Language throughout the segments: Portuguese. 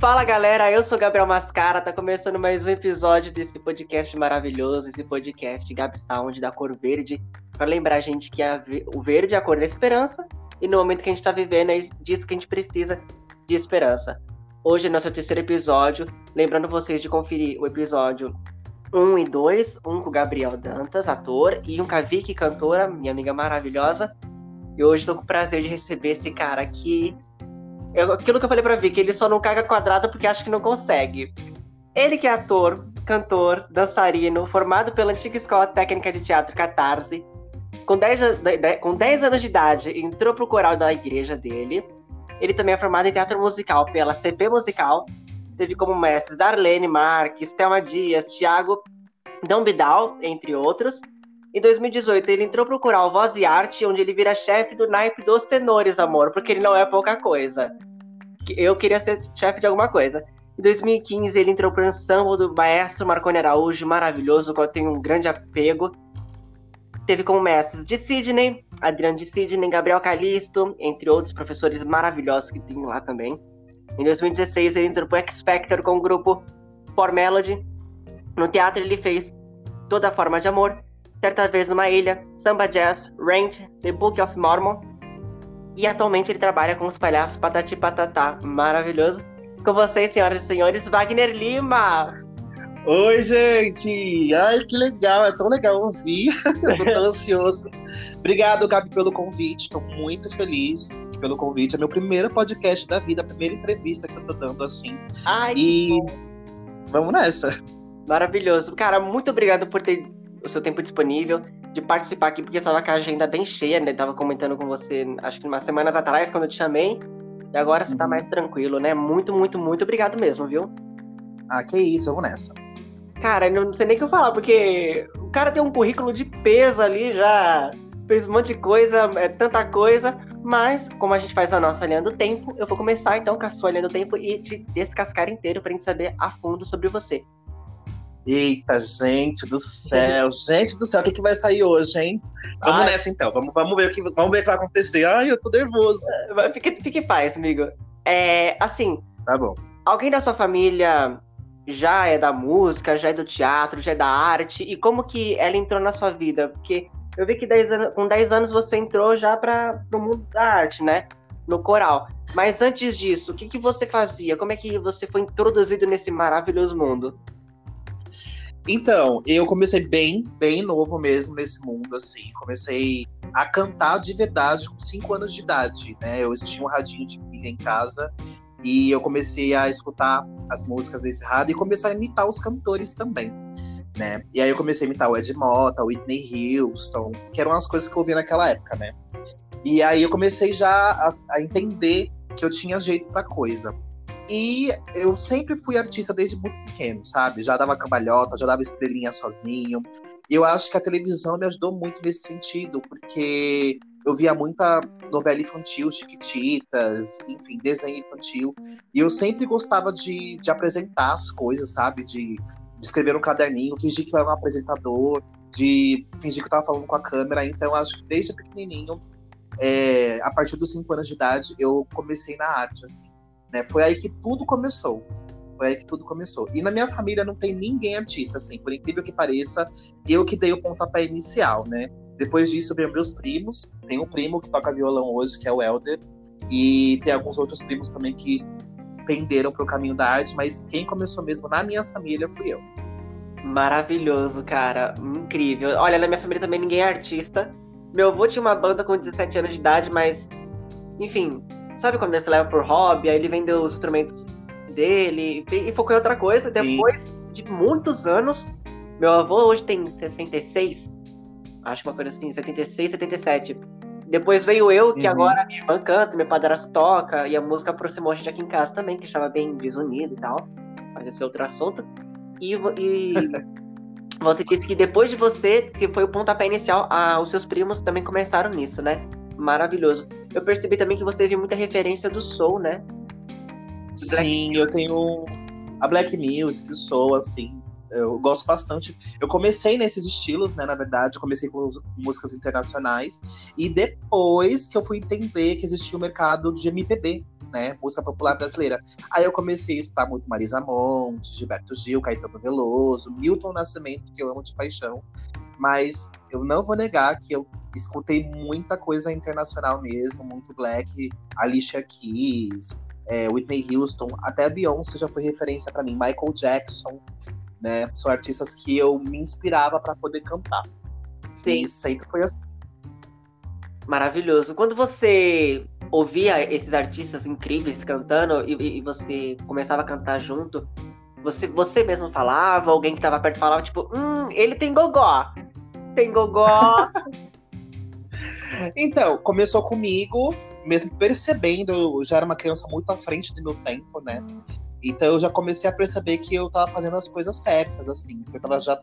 Fala galera, eu sou Gabriel Mascara, tá começando mais um episódio desse podcast maravilhoso, esse podcast Gabi Sound da cor verde, para lembrar a gente que a, o verde é a cor da esperança e no momento que a gente tá vivendo é disso que a gente precisa de esperança. Hoje é nosso terceiro episódio, lembrando vocês de conferir o episódio 1 e 2, um com o Gabriel Dantas, ator, e um com a Vicky, cantora, minha amiga maravilhosa. E hoje estou com o prazer de receber esse cara aqui eu, aquilo que eu falei pra Vicky, ele só não caga quadrado porque acha que não consegue. Ele que é ator, cantor, dançarino, formado pela antiga Escola Técnica de Teatro Catarse, com 10, com 10 anos de idade, entrou pro coral da igreja dele. Ele também é formado em teatro musical pela CP Musical. Teve como mestres Darlene Marques, Thelma Dias, Thiago Dambidal, entre outros. Em 2018, ele entrou pro coral Voz e Arte, onde ele vira chefe do naipe dos tenores, amor, porque ele não é pouca coisa. Eu queria ser chefe de alguma coisa. Em 2015, ele entrou pro ensemble do maestro Marconi Araújo, maravilhoso, qual eu tenho um grande apego. Teve como mestres de Sidney, Adriano de Sidney, Gabriel Calisto, entre outros professores maravilhosos que tem lá também. Em 2016, ele entrou pro X Factor com o grupo For Melody. No teatro, ele fez Toda Forma de Amor, certa vez numa ilha, Samba Jazz, Range, The Book of Mormon. E atualmente ele trabalha com os palhaços Patati Patatá. Maravilhoso. Com vocês, senhoras e senhores, Wagner Lima! Oi, gente! Ai, que legal! É tão legal ouvir. Estou tão ansioso. Obrigado, Gabi, pelo convite. Estou muito feliz pelo convite. É meu primeiro podcast da vida, a primeira entrevista que eu tô dando assim. Ai, e vamos nessa. Maravilhoso. Cara, muito obrigado por ter o seu tempo disponível de participar aqui, porque estava com a agenda bem cheia, né? Tava comentando com você, acho que umas semanas atrás, quando eu te chamei. E agora você tá uhum. mais tranquilo, né? Muito, muito, muito obrigado mesmo, viu? Ah, que isso, vamos nessa. Cara, não sei nem o que eu falar, porque o cara tem um currículo de peso ali, já fez um monte de coisa, é tanta coisa, mas como a gente faz a nossa linha do tempo, eu vou começar então com a sua linha do tempo e te descascar inteiro pra gente saber a fundo sobre você. Eita, gente do céu, gente do céu, o que, que vai sair hoje, hein? Vamos Ai. nessa então, vamos, vamos, ver o que, vamos ver o que vai acontecer. Ai, eu tô nervoso. Fique, fique em paz, amigo. É, assim. Tá bom. Alguém da sua família já é da música, já é do teatro, já é da arte? E como que ela entrou na sua vida? Porque eu vi que 10 anos, com 10 anos você entrou já para o mundo da arte, né? No coral. Mas antes disso, o que, que você fazia? Como é que você foi introduzido nesse maravilhoso mundo? Então, eu comecei bem, bem novo mesmo nesse mundo, assim. Comecei a cantar de verdade com cinco anos de idade, né? Eu tinha um radinho de pilha em casa e eu comecei a escutar as músicas desse rádio e começar a imitar os cantores também, né? E aí eu comecei a imitar o Ed Mota, o Whitney Houston, que eram as coisas que eu ouvia naquela época, né? E aí eu comecei já a, a entender que eu tinha jeito para coisa. E eu sempre fui artista desde muito pequeno, sabe? Já dava cambalhota, já dava estrelinha sozinho. E eu acho que a televisão me ajudou muito nesse sentido, porque eu via muita novela infantil, Chiquititas, enfim, desenho infantil. E eu sempre gostava de, de apresentar as coisas, sabe? De, de escrever um caderninho, fingir que eu era um apresentador, de fingir que eu tava falando com a câmera. Então, eu acho que desde pequenininho, é, a partir dos cinco anos de idade, eu comecei na arte, assim. Né? Foi aí que tudo começou. Foi aí que tudo começou. E na minha família não tem ninguém artista, assim, por incrível que pareça, eu que dei o pontapé inicial, né? Depois disso veio meus primos. Tem um primo que toca violão hoje, que é o Elder. E tem alguns outros primos também que penderam para o caminho da arte, mas quem começou mesmo na minha família fui eu. Maravilhoso, cara. Incrível. Olha, na minha família também ninguém é artista. Meu avô tinha uma banda com 17 anos de idade, mas, enfim, Sabe quando você leva por hobby, aí ele vendeu os instrumentos dele e focou em outra coisa. Sim. Depois de muitos anos, meu avô hoje tem 66, acho que uma coisa assim, 76, 77. Depois veio eu, que uhum. agora minha irmã canta, meu padrasto toca, e a música aproximou a gente aqui em casa também, que estava bem desunido e tal. Mas esse é outro assunto. E, e você disse que depois de você, que foi o pontapé inicial, ah, os seus primos também começaram nisso, né? Maravilhoso eu percebi também que você teve muita referência do soul, né? Sim, eu tenho a black music, o soul, assim, eu gosto bastante. Eu comecei nesses estilos, né? Na verdade, eu comecei com músicas internacionais e depois que eu fui entender que existia o um mercado de MPB, né? Música popular brasileira. Aí eu comecei a escutar muito Marisa Monte, Gilberto Gil, Caetano Veloso, Milton Nascimento, que eu amo de paixão. Mas eu não vou negar que eu escutei muita coisa internacional mesmo, muito black, Alicia Keys, é, Whitney Houston, até a Beyoncé já foi referência para mim, Michael Jackson, né? São artistas que eu me inspirava para poder cantar. Sim. E sempre foi assim. Maravilhoso. Quando você ouvia esses artistas incríveis cantando e, e você começava a cantar junto, você, você mesmo falava, alguém que estava perto falava, tipo, hum, ele tem gogó. Tem gogó. então, começou comigo, mesmo percebendo, eu já era uma criança muito à frente do meu tempo, né? Então eu já comecei a perceber que eu tava fazendo as coisas certas, assim. Eu tava já.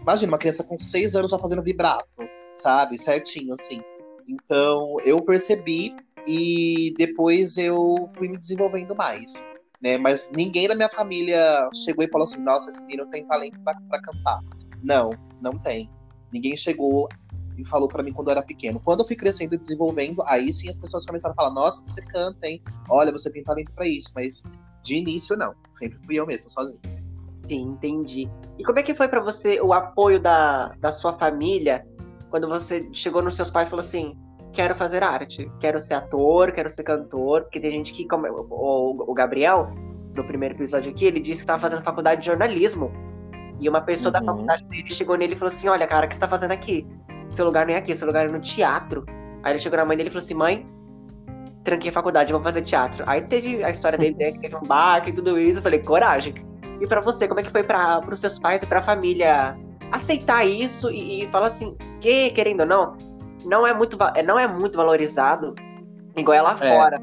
Imagina, uma criança com seis anos já fazendo vibrato, sabe? Certinho, assim. Então eu percebi e depois eu fui me desenvolvendo mais. Né? Mas ninguém da minha família chegou e falou assim: nossa, esse menino tem talento para cantar. Não, não tem. Ninguém chegou e falou para mim quando eu era pequeno. Quando eu fui crescendo e desenvolvendo, aí sim as pessoas começaram a falar: nossa, você canta, hein? Olha, você tem talento para isso. Mas de início, não. Sempre fui eu mesmo, sozinho. Sim, entendi. E como é que foi para você o apoio da, da sua família quando você chegou nos seus pais e falou assim: quero fazer arte, quero ser ator, quero ser cantor, porque tem gente que, como o, o Gabriel, no primeiro episódio aqui, ele disse que estava fazendo faculdade de jornalismo. E uma pessoa uhum. da faculdade dele chegou nele e falou assim: Olha, cara, o que você tá fazendo aqui? Seu lugar não é aqui, seu lugar é no teatro. Aí ele chegou na mãe dele e falou assim: Mãe, tranquei a faculdade, vou fazer teatro. Aí teve a história dele, né, que teve um barco e tudo isso. Eu falei: Coragem. E para você, como é que foi para os seus pais e para a família aceitar isso e, e falar assim, que querendo ou não, não é muito, não é muito valorizado igual é lá é. fora.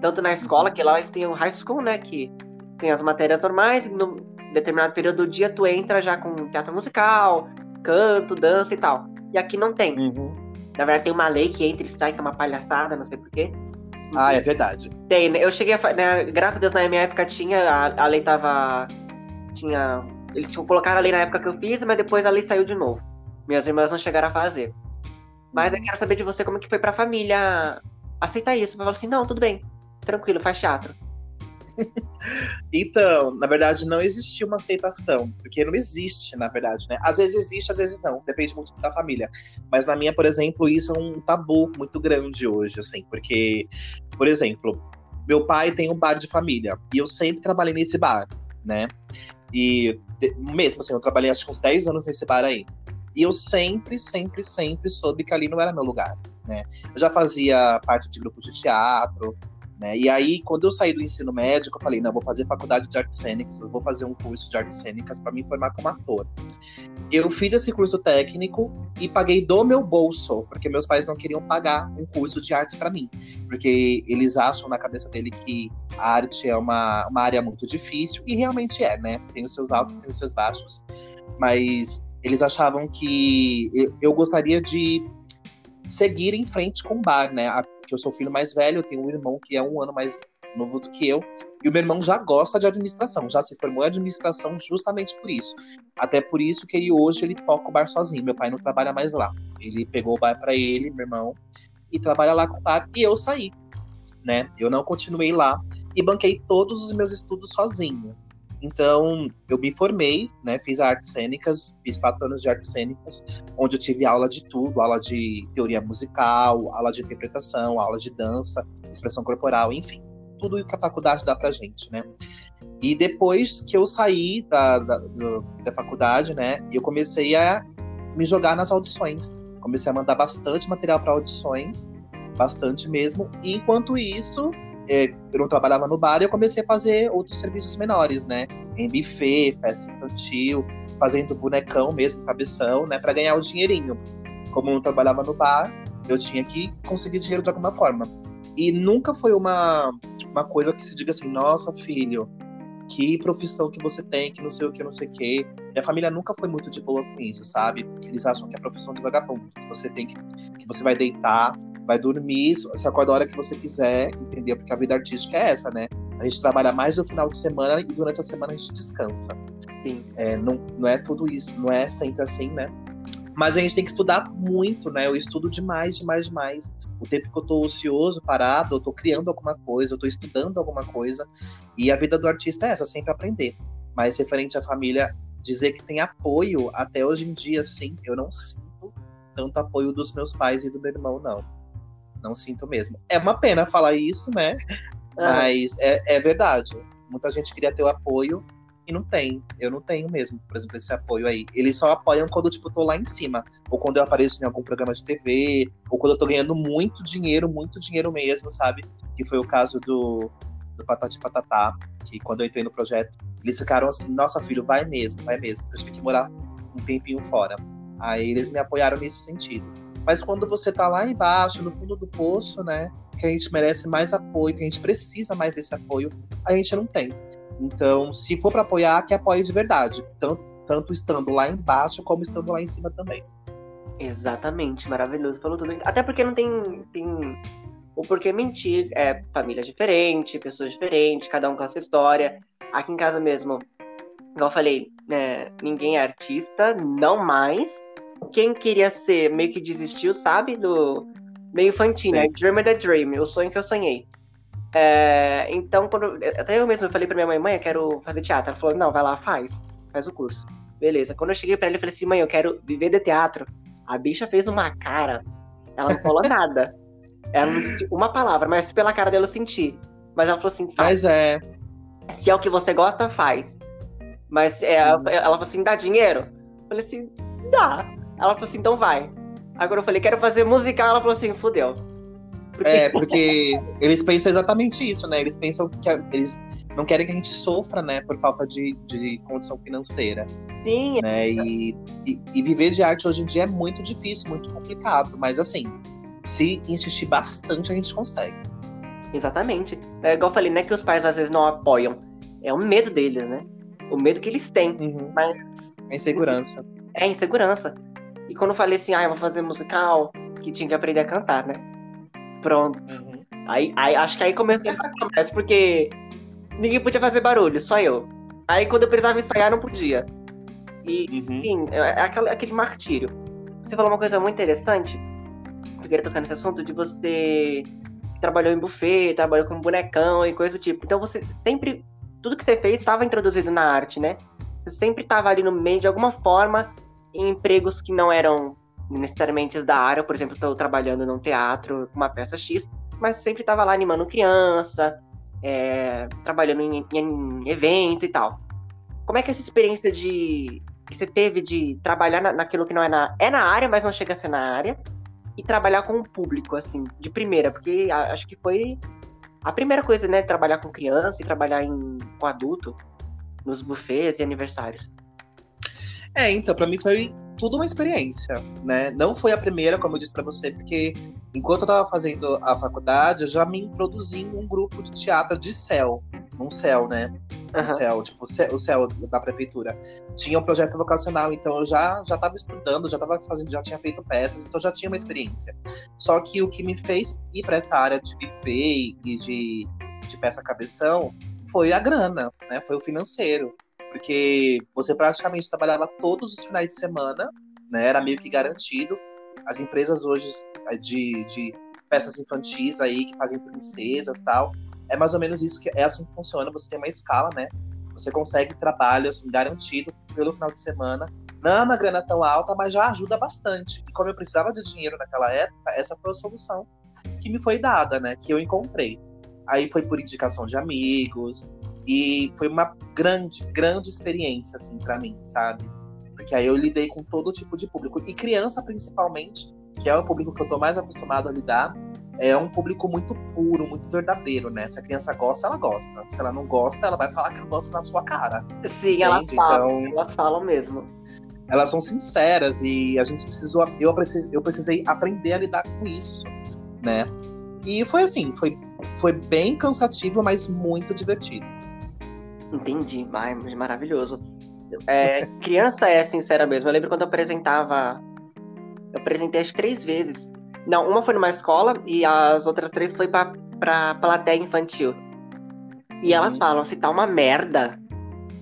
Tanto na escola, que lá eles têm o high school, né? Que tem as matérias normais, e no determinado período do dia tu entra já com teatro musical, canto, dança e tal. E aqui não tem. Uhum. Na verdade, tem uma lei que entra e sai, que é uma palhaçada, não sei porquê. Ah, é verdade. Tem, né? Eu cheguei a. Né, graças a Deus, na minha época tinha. A, a lei tava. Tinha. Eles tinham colocado a lei na época que eu fiz, mas depois a lei saiu de novo. Minhas irmãs não chegaram a fazer. Mas eu quero saber de você como que foi pra família aceitar isso. Falar assim, não, tudo bem, tranquilo, faz teatro. então, na verdade, não existia uma aceitação, porque não existe, na verdade, né? Às vezes existe, às vezes não, depende muito da família. Mas na minha, por exemplo, isso é um tabu muito grande hoje, assim, porque, por exemplo, meu pai tem um bar de família e eu sempre trabalhei nesse bar, né? E mesmo assim, eu trabalhei acho que uns 10 anos nesse bar aí. E eu sempre, sempre, sempre soube que ali não era meu lugar, né? Eu já fazia parte de grupo de teatro, né? E aí, quando eu saí do ensino médio, eu falei, não, vou fazer faculdade de artes cênicas, vou fazer um curso de artes cênicas para me formar como ator. Eu fiz esse curso técnico e paguei do meu bolso, porque meus pais não queriam pagar um curso de artes para mim, porque eles acham na cabeça dele que a arte é uma, uma área muito difícil, e realmente é, né? Tem os seus altos, tem os seus baixos, mas eles achavam que eu gostaria de seguir em frente com o bar, né? Que eu sou o filho mais velho, eu tenho um irmão que é um ano mais novo do que eu, e o meu irmão já gosta de administração, já se formou em administração justamente por isso. Até por isso que ele hoje ele toca o bar sozinho. Meu pai não trabalha mais lá. Ele pegou o bar para ele, meu irmão, e trabalha lá com o bar, e eu saí, né? Eu não continuei lá e banquei todos os meus estudos sozinho. Então, eu me formei, né? Fiz artes cênicas, fiz quatro anos de artes cênicas, onde eu tive aula de tudo, aula de teoria musical, aula de interpretação, aula de dança, expressão corporal, enfim, tudo que a faculdade dá pra gente, né? E depois que eu saí da, da, da faculdade, né, eu comecei a me jogar nas audições. Comecei a mandar bastante material para audições, bastante mesmo. E enquanto isso, eu não trabalhava no bar, eu comecei a fazer outros serviços menores, né? Em buffet, festa infantil, fazendo bonecão mesmo, cabeção, né? Para ganhar o dinheirinho. Como eu não trabalhava no bar, eu tinha que conseguir dinheiro de alguma forma. E nunca foi uma, uma coisa que se diga assim, nossa, filho, que profissão que você tem, que não sei o que, não sei o que. Minha família nunca foi muito de boa com isso, sabe? Eles acham que é profissão de vagabundo, que você tem que, que você vai deitar, vai dormir, você acorda a hora que você quiser, entendeu? Porque a vida artística é essa, né? A gente trabalha mais no final de semana e durante a semana a gente descansa. Sim. É, não, não é tudo isso, não é sempre assim, né? Mas a gente tem que estudar muito, né? Eu estudo demais, demais, demais o tempo que eu tô ocioso, parado, eu tô criando alguma coisa, eu tô estudando alguma coisa. E a vida do artista é essa, sempre aprender. Mas referente à família, dizer que tem apoio até hoje em dia, sim, eu não sinto tanto apoio dos meus pais e do meu irmão, não. Não sinto mesmo. É uma pena falar isso, né? Mas é, é verdade. Muita gente queria ter o apoio e não tem. Eu não tenho mesmo, por exemplo, esse apoio aí. Eles só apoiam quando, tipo, eu tô lá em cima. Ou quando eu apareço em algum programa de TV. Ou quando eu tô ganhando muito dinheiro, muito dinheiro mesmo, sabe? Que foi o caso do, do Patati Patatá. Que quando eu entrei no projeto, eles ficaram assim, nossa, filho, vai mesmo, vai mesmo. Eu tive que morar um tempinho fora. Aí eles me apoiaram nesse sentido. Mas quando você tá lá embaixo, no fundo do poço, né? Que a gente merece mais apoio, que a gente precisa mais desse apoio, a gente não tem. Então, se for para apoiar, que apoie de verdade. Tanto, tanto estando lá embaixo, como estando lá em cima também. Exatamente, maravilhoso. Falou tudo. Até porque não tem, tem o porquê mentir. É família diferente, pessoas diferentes, cada um com a sua história. Aqui em casa mesmo, igual eu falei, né, ninguém é artista, não mais. Quem queria ser meio que desistiu, sabe? Do meio infantil, né? Dream the Dream, o sonho que eu sonhei. É, então, quando, até eu mesmo falei pra minha mãe, mãe, eu quero fazer teatro. Ela falou, não, vai lá, faz. Faz o curso. Beleza. Quando eu cheguei pra ela, eu falei assim, mãe, eu quero viver de teatro. A bicha fez uma cara. Ela não falou nada. Ela não disse uma palavra, mas pela cara dela eu senti. Mas ela falou assim, faz. Mas é. Se é o que você gosta, faz. Mas é, ela, ela falou assim, dá dinheiro? Eu falei assim, dá. Ela falou assim, então vai. Agora eu falei, quero fazer musical. Ela falou assim, fudeu. É, porque eles pensam exatamente isso, né? Eles pensam que a, eles não querem que a gente sofra, né? Por falta de, de condição financeira. Sim. Né? E, e, e, viver de arte hoje em dia é muito difícil, muito complicado. Mas assim, se insistir bastante, a gente consegue. Exatamente. É igual eu falei, não é que os pais às vezes não apoiam. É o medo deles, né? O medo que eles têm. Uhum. Mas. É insegurança. É, insegurança. E quando eu falei assim, ah, eu vou fazer musical, que tinha que aprender a cantar, né? Pronto. Uhum. Aí, aí acho que aí começou a conversa, porque ninguém podia fazer barulho, só eu. Aí quando eu precisava ensaiar, não podia. E, uhum. enfim, é, é aquele, aquele martírio. Você falou uma coisa muito interessante, eu queria tocar nesse assunto, de você trabalhou em buffet, trabalhou com bonecão e coisa do tipo. Então você sempre, tudo que você fez estava introduzido na arte, né? Você sempre estava ali no meio, de alguma forma, em empregos que não eram necessariamente da área, por exemplo, estou trabalhando num teatro com uma peça X, mas sempre estava lá animando criança, é, trabalhando em, em, evento e tal. Como é que é essa experiência de que você teve de trabalhar na, naquilo que não é na é na área, mas não chega a ser na área e trabalhar com o público assim de primeira, porque a, acho que foi a primeira coisa, né, trabalhar com criança e trabalhar em, com adulto nos buffets e aniversários. É, então, para mim foi tudo uma experiência, né? Não foi a primeira, como eu disse para você, porque enquanto eu estava fazendo a faculdade, eu já me introduzi em um grupo de teatro de céu, num céu, né? Uhum. Um céu, tipo, o céu da prefeitura. Tinha um projeto vocacional, então eu já já estava estudando, já estava fazendo, já tinha feito peças, então já tinha uma experiência. Só que o que me fez ir para essa área de buffet e de, de peça cabeção foi a grana, né? Foi o financeiro porque você praticamente trabalhava todos os finais de semana, né? Era meio que garantido. As empresas hoje eh, de, de peças infantis aí que fazem princesas tal, é mais ou menos isso que é assim que funciona. Você tem uma escala, né? Você consegue trabalho assim garantido pelo final de semana. Não é uma grana tão alta, mas já ajuda bastante. E como eu precisava de dinheiro naquela época, essa foi a solução que me foi dada, né? Que eu encontrei. Aí foi por indicação de amigos, e foi uma grande, grande experiência, assim, para mim, sabe? Porque aí eu lidei com todo tipo de público. E criança, principalmente, que é o público que eu tô mais acostumado a lidar, é um público muito puro, muito verdadeiro, né? Se a criança gosta, ela gosta. Se ela não gosta, ela vai falar que não gosta na sua cara. Sim, elas falam, então, elas falam mesmo. Elas são sinceras e a gente precisou, eu precisei, eu precisei aprender a lidar com isso, né? E foi assim, foi, foi bem cansativo, mas muito divertido. Entendi, Ai, maravilhoso. É, criança é sincera mesmo. Eu lembro quando eu apresentava. Eu apresentei as três vezes. Não, uma foi numa escola e as outras três foi pra, pra plateia infantil. E uhum. elas falam, se tá uma merda.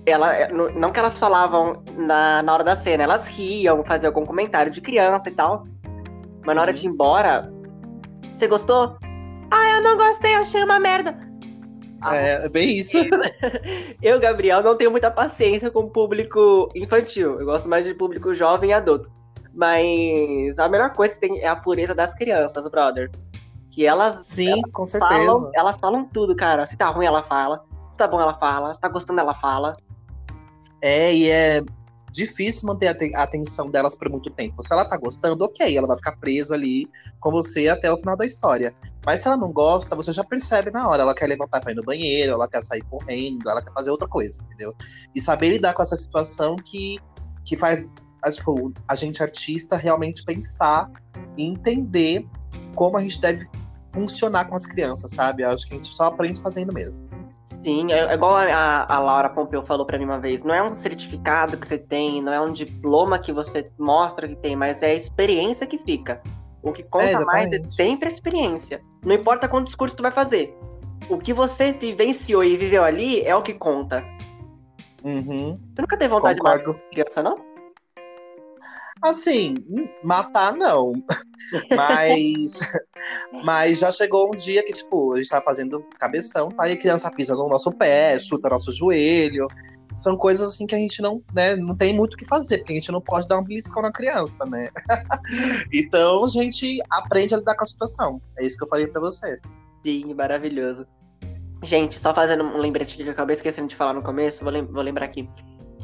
Ela, é, não que elas falavam na, na hora da cena, elas riam, faziam algum comentário de criança e tal. Mas na hora de ir embora, Você gostou? Ah, eu não gostei, achei uma merda. Ah, é, é bem isso. eu, Gabriel, não tenho muita paciência com o público infantil. Eu gosto mais de público jovem e adulto. Mas a melhor coisa que tem é a pureza das crianças, brother. Que elas. Sim, elas com certeza. Falam, elas falam tudo, cara. Se tá ruim, ela fala. Se tá bom, ela fala. Se tá gostando, ela fala. É, e é difícil manter a atenção delas por muito tempo. Se ela tá gostando, ok, ela vai ficar presa ali com você até o final da história. Mas se ela não gosta, você já percebe na hora. Ela quer levantar pra ir no banheiro, ela quer sair correndo, ela quer fazer outra coisa, entendeu? E saber lidar com essa situação que, que faz tipo, a gente artista realmente pensar e entender como a gente deve funcionar com as crianças, sabe? Eu acho que a gente só aprende fazendo mesmo. Sim, é, é igual a, a Laura Pompeu falou para mim uma vez. Não é um certificado que você tem, não é um diploma que você mostra que tem, mas é a experiência que fica. O que conta é, mais é sempre a experiência. Não importa quanto discurso tu vai fazer. O que você vivenciou e viveu ali é o que conta. Uhum. Você nunca teve vontade Concordo. de matar criança, não? Assim, matar não. mas, mas já chegou um dia que, tipo, a gente tá fazendo cabeção, tá? E a criança pisa no nosso pé, chuta nosso joelho. São coisas assim que a gente não, né, não tem muito o que fazer, porque a gente não pode dar um beliscão na criança, né? então a gente aprende a lidar com a situação. É isso que eu falei para você. Sim, maravilhoso. Gente, só fazendo um lembrete que eu acabei esquecendo de falar no começo, vou, lem vou lembrar aqui.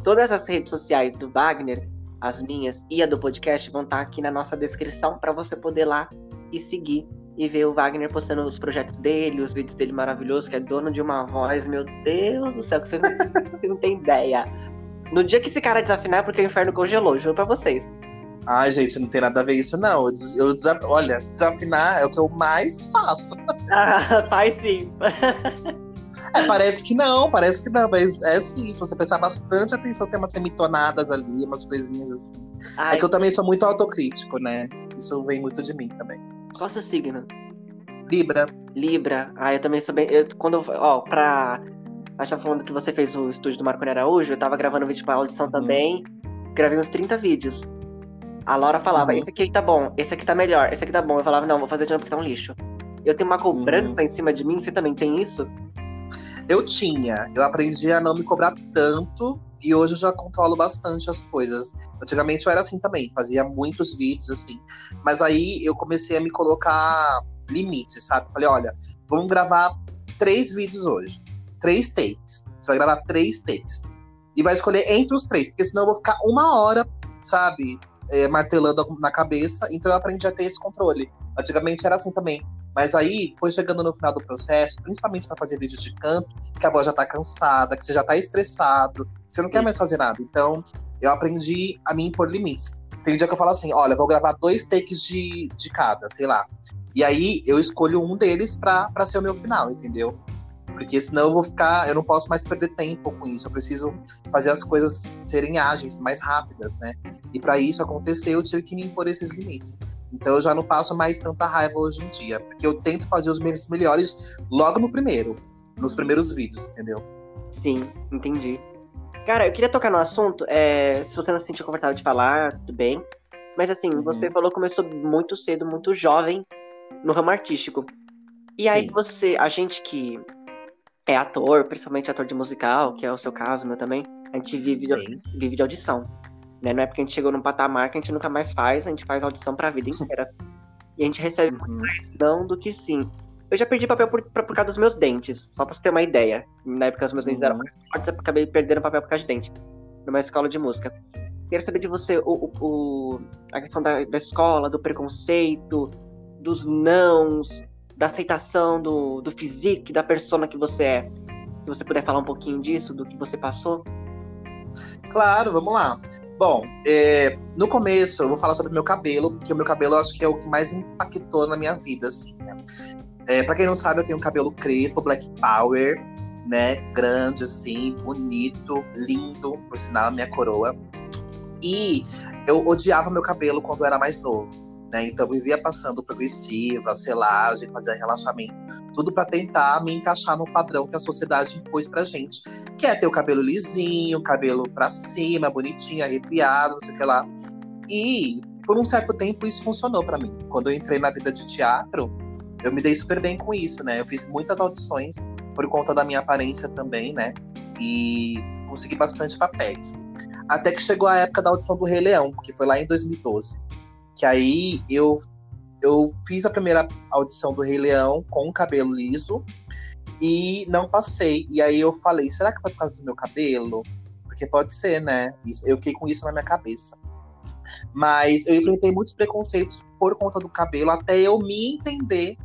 Todas as redes sociais do Wagner as minhas e a do podcast vão estar tá aqui na nossa descrição para você poder lá e seguir e ver o Wagner postando os projetos dele, os vídeos dele maravilhosos, que é dono de uma voz, meu Deus do céu, que você não, você não tem ideia. No dia que esse cara desafinar é porque o inferno congelou, juro pra vocês. Ai, gente, não tem nada a ver isso, não. Eu, eu desaf... Olha, desafinar é o que eu mais faço. Ah, faz sim. É, parece que não, parece que não, mas é sim, se você prestar bastante atenção, tem umas semitonadas ali, umas coisinhas assim. Ai, é que eu também sou muito autocrítico, né? Isso vem muito de mim também. Qual é o seu signo? Libra. Libra. Ah, eu também sou bem. Eu, quando eu, ó, pra. A gente falando que você fez o estúdio do Marco Araújo, eu tava gravando vídeo pra audição uhum. também. Gravei uns 30 vídeos. A Laura falava, uhum. esse aqui tá bom, esse aqui tá melhor, esse aqui tá bom. Eu falava, não, vou fazer de novo porque tá um lixo. Eu tenho uma cobrança uhum. em cima de mim, você também tem isso? Eu tinha, eu aprendi a não me cobrar tanto e hoje eu já controlo bastante as coisas. Antigamente eu era assim também, fazia muitos vídeos assim, mas aí eu comecei a me colocar limites, sabe? Falei, olha, vamos gravar três vídeos hoje, três takes. Você vai gravar três takes e vai escolher entre os três, porque senão eu vou ficar uma hora, sabe, é, martelando na cabeça. Então eu aprendi a ter esse controle. Antigamente era assim também. Mas aí foi chegando no final do processo, principalmente para fazer vídeos de canto, que a voz já tá cansada, que você já tá estressado, você não quer mais fazer nada. Então, eu aprendi a me impor limites. Tem dia que eu falo assim: olha, vou gravar dois takes de, de cada, sei lá. E aí eu escolho um deles para ser o meu final, entendeu? Porque senão eu vou ficar, eu não posso mais perder tempo com isso. Eu preciso fazer as coisas serem ágeis, mais rápidas, né? E para isso acontecer, eu tive que me impor esses limites. Então eu já não passo mais tanta raiva hoje em dia, porque eu tento fazer os meus melhores logo no primeiro, nos primeiros vídeos, entendeu? Sim, entendi. Cara, eu queria tocar no assunto, é, se você não se sentir confortável de falar, tudo bem. Mas assim, uhum. você falou que começou muito cedo, muito jovem no ramo artístico. E Sim. aí você, a gente que é ator, principalmente ator de musical, que é o seu caso, meu também, a gente vive, de, vive de audição. Né? Não é porque a gente chegou num patamar que a gente nunca mais faz, a gente faz audição pra vida inteira. E a gente recebe uhum. mais não do que sim. Eu já perdi papel por, por, causa dos meus dentes, só pra você ter uma ideia. Na época os meus dentes uhum. eram mais fortes, eu acabei perdendo papel por causa de dente. Numa escola de música. Queria saber de você o, o a questão da, da escola, do preconceito, dos nãos, da aceitação do, do physique, da persona que você é. Se você puder falar um pouquinho disso, do que você passou. Claro, vamos lá. Bom, é, no começo eu vou falar sobre meu cabelo, porque o meu cabelo eu acho que é o que mais impactou na minha vida, assim, né? É, pra quem não sabe, eu tenho um cabelo crespo, black power, né? Grande, assim, bonito, lindo, por sinal, minha coroa. E eu odiava meu cabelo quando eu era mais novo. Né? Então, vivia passando progressiva, selagem, fazia relaxamento, tudo para tentar me encaixar no padrão que a sociedade impôs pra gente, que é ter o cabelo lisinho, cabelo pra cima, bonitinho, arrepiado, não sei o que lá. E por um certo tempo isso funcionou para mim. Quando eu entrei na vida de teatro, eu me dei super bem com isso, né? Eu fiz muitas audições por conta da minha aparência também, né? E consegui bastante papéis. Até que chegou a época da audição do Rei Leão, que foi lá em 2012. Que aí eu, eu fiz a primeira audição do Rei Leão com o cabelo liso e não passei. E aí eu falei, será que foi por causa do meu cabelo? Porque pode ser, né? Eu fiquei com isso na minha cabeça. Mas eu enfrentei muitos preconceitos por conta do cabelo, até eu me entender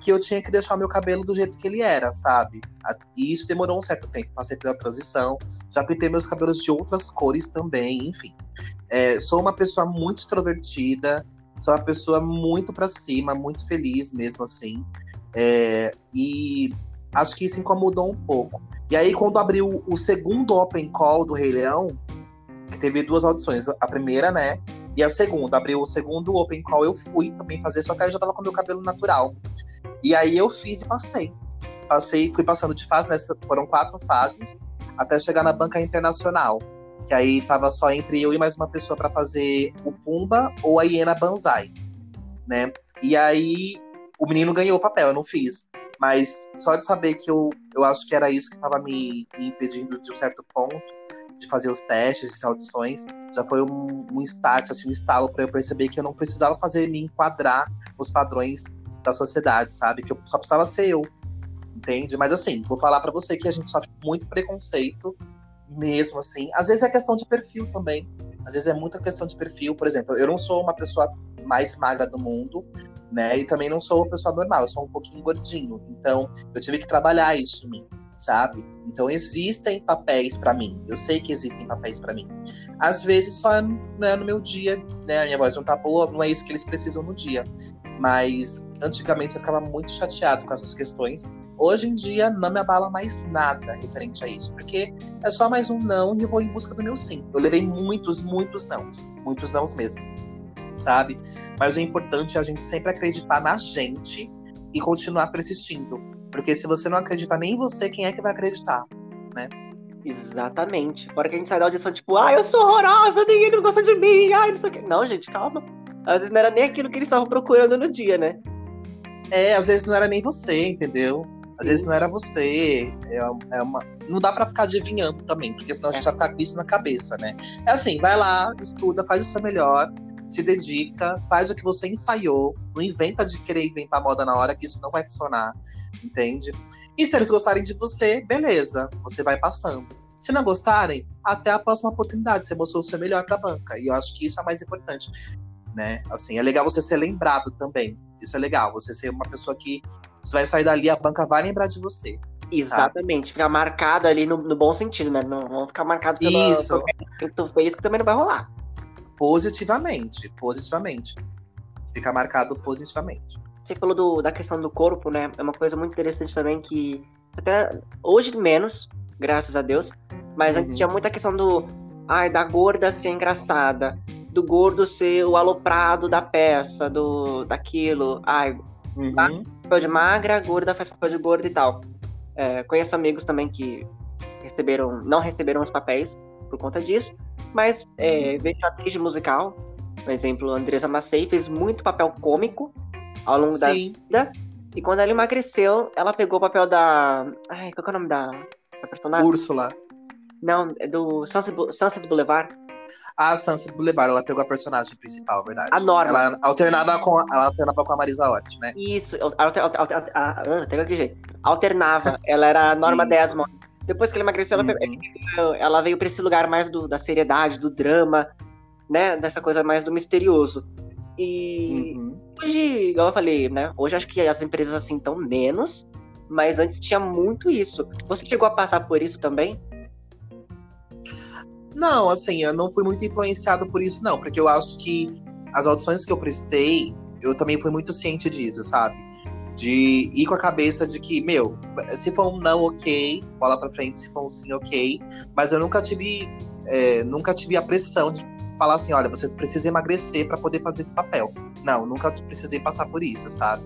que eu tinha que deixar meu cabelo do jeito que ele era, sabe? E isso demorou um certo tempo. Passei pela transição, já pintei meus cabelos de outras cores também, enfim. É, sou uma pessoa muito extrovertida, sou uma pessoa muito para cima, muito feliz mesmo assim. É, e acho que isso incomodou um pouco. E aí, quando abriu o segundo Open Call do Rei Leão, que teve duas audições, a primeira, né? E a segunda, abriu o segundo Open Call, eu fui também fazer, só que aí já tava com meu cabelo natural. E aí eu fiz e passei. Passei, fui passando de fase, né? Foram quatro fases, até chegar na banca internacional. Que aí tava só entre eu e mais uma pessoa para fazer o Pumba ou a Hiena Banzai, né? E aí o menino ganhou o papel, eu não fiz. Mas só de saber que eu, eu acho que era isso que estava me, me, impedindo de um certo ponto de fazer os testes, de audições, já foi um, um start, assim, um estalo para eu perceber que eu não precisava fazer me enquadrar nos padrões da sociedade, sabe? Que eu só precisava ser eu, entende? Mas assim, vou falar para você que a gente sofre muito preconceito, mesmo assim. Às vezes é questão de perfil também. Às vezes é muita questão de perfil. Por exemplo, eu não sou uma pessoa mais magra do mundo, né? E também não sou uma pessoa normal, eu sou um pouquinho gordinho. Então, eu tive que trabalhar isso em mim, sabe? Então, existem papéis para mim. Eu sei que existem papéis para mim. Às vezes, só né, no meu dia, né? A minha voz não tá boa, não é isso que eles precisam no dia. Mas antigamente eu ficava muito chateado com essas questões. Hoje em dia não me abala mais nada referente a isso, porque é só mais um não e eu vou em busca do meu sim. Eu levei muitos, muitos nãos, muitos nãos mesmo sabe? Mas o importante é a gente sempre acreditar na gente e continuar persistindo. Porque se você não acreditar nem em você, quem é que vai acreditar, né? Exatamente. Fora que a gente sai da audição, tipo, ah, eu sou horrorosa, ninguém não gosta de mim, ai, não sei o quê. Não, gente, calma. Às vezes não era nem aquilo que eles estavam procurando no dia, né? É, às vezes não era nem você, entendeu? Às vezes não era você. É, é uma... Não dá para ficar adivinhando também, porque senão a gente é. vai ficar com isso na cabeça, né? É assim, vai lá, estuda, faz o seu melhor, se dedica, faz o que você ensaiou, não inventa de querer inventar moda na hora, que isso não vai funcionar, entende? E se eles gostarem de você, beleza, você vai passando. Se não gostarem, até a próxima oportunidade, você mostrou o seu melhor para a banca. E eu acho que isso é mais importante, né? Assim, é legal você ser lembrado também. Isso é legal, você ser uma pessoa que você vai sair dali, a banca vai lembrar de você. Exatamente, sabe? ficar marcado ali no, no, bom sentido, né? Não, não ficar marcado pelo Isso. que tu fez, que também não vai rolar positivamente, positivamente. Fica marcado positivamente. Você falou do, da questão do corpo, né? É uma coisa muito interessante também que até hoje menos, graças a Deus, mas uhum. antes tinha muita questão do ai, da gorda ser engraçada, do gordo ser o aloprado da peça, do daquilo, ai, uhum. Papel de magra, gorda faz papel de gorda e tal. É, conheço amigos também que receberam, não receberam os papéis por conta disso, mas é, vejo atriz musical, por exemplo, Andresa Massei fez muito papel cômico ao longo Sim. da vida. E quando ela emagreceu, ela pegou o papel da. Ai, qual é o nome da, da personagem? Úrsula. Não, é do Sunset, Sunset Boulevard. Ah, Sunset Boulevard, ela pegou a personagem principal, verdade. A Norma. Ela alternava com, ela alternava com a Marisa Hort, né? Isso, alter, alter, alter, alter, que jeito. Alternava. ela era a Norma Desmond. Depois que ela emagreceu, ela, uhum. ela veio para esse lugar mais do, da seriedade, do drama, né? Dessa coisa mais do misterioso. E uhum. hoje, igual eu falei, né? Hoje acho que as empresas assim estão menos, mas antes tinha muito isso. Você chegou a passar por isso também? Não, assim, eu não fui muito influenciado por isso, não, porque eu acho que as audições que eu prestei, eu também fui muito ciente disso, sabe? De ir com a cabeça de que, meu, se for um não, ok, bola pra frente, se for um sim, ok. Mas eu nunca tive, é, nunca tive a pressão de falar assim, olha, você precisa emagrecer para poder fazer esse papel. Não, nunca precisei passar por isso, sabe?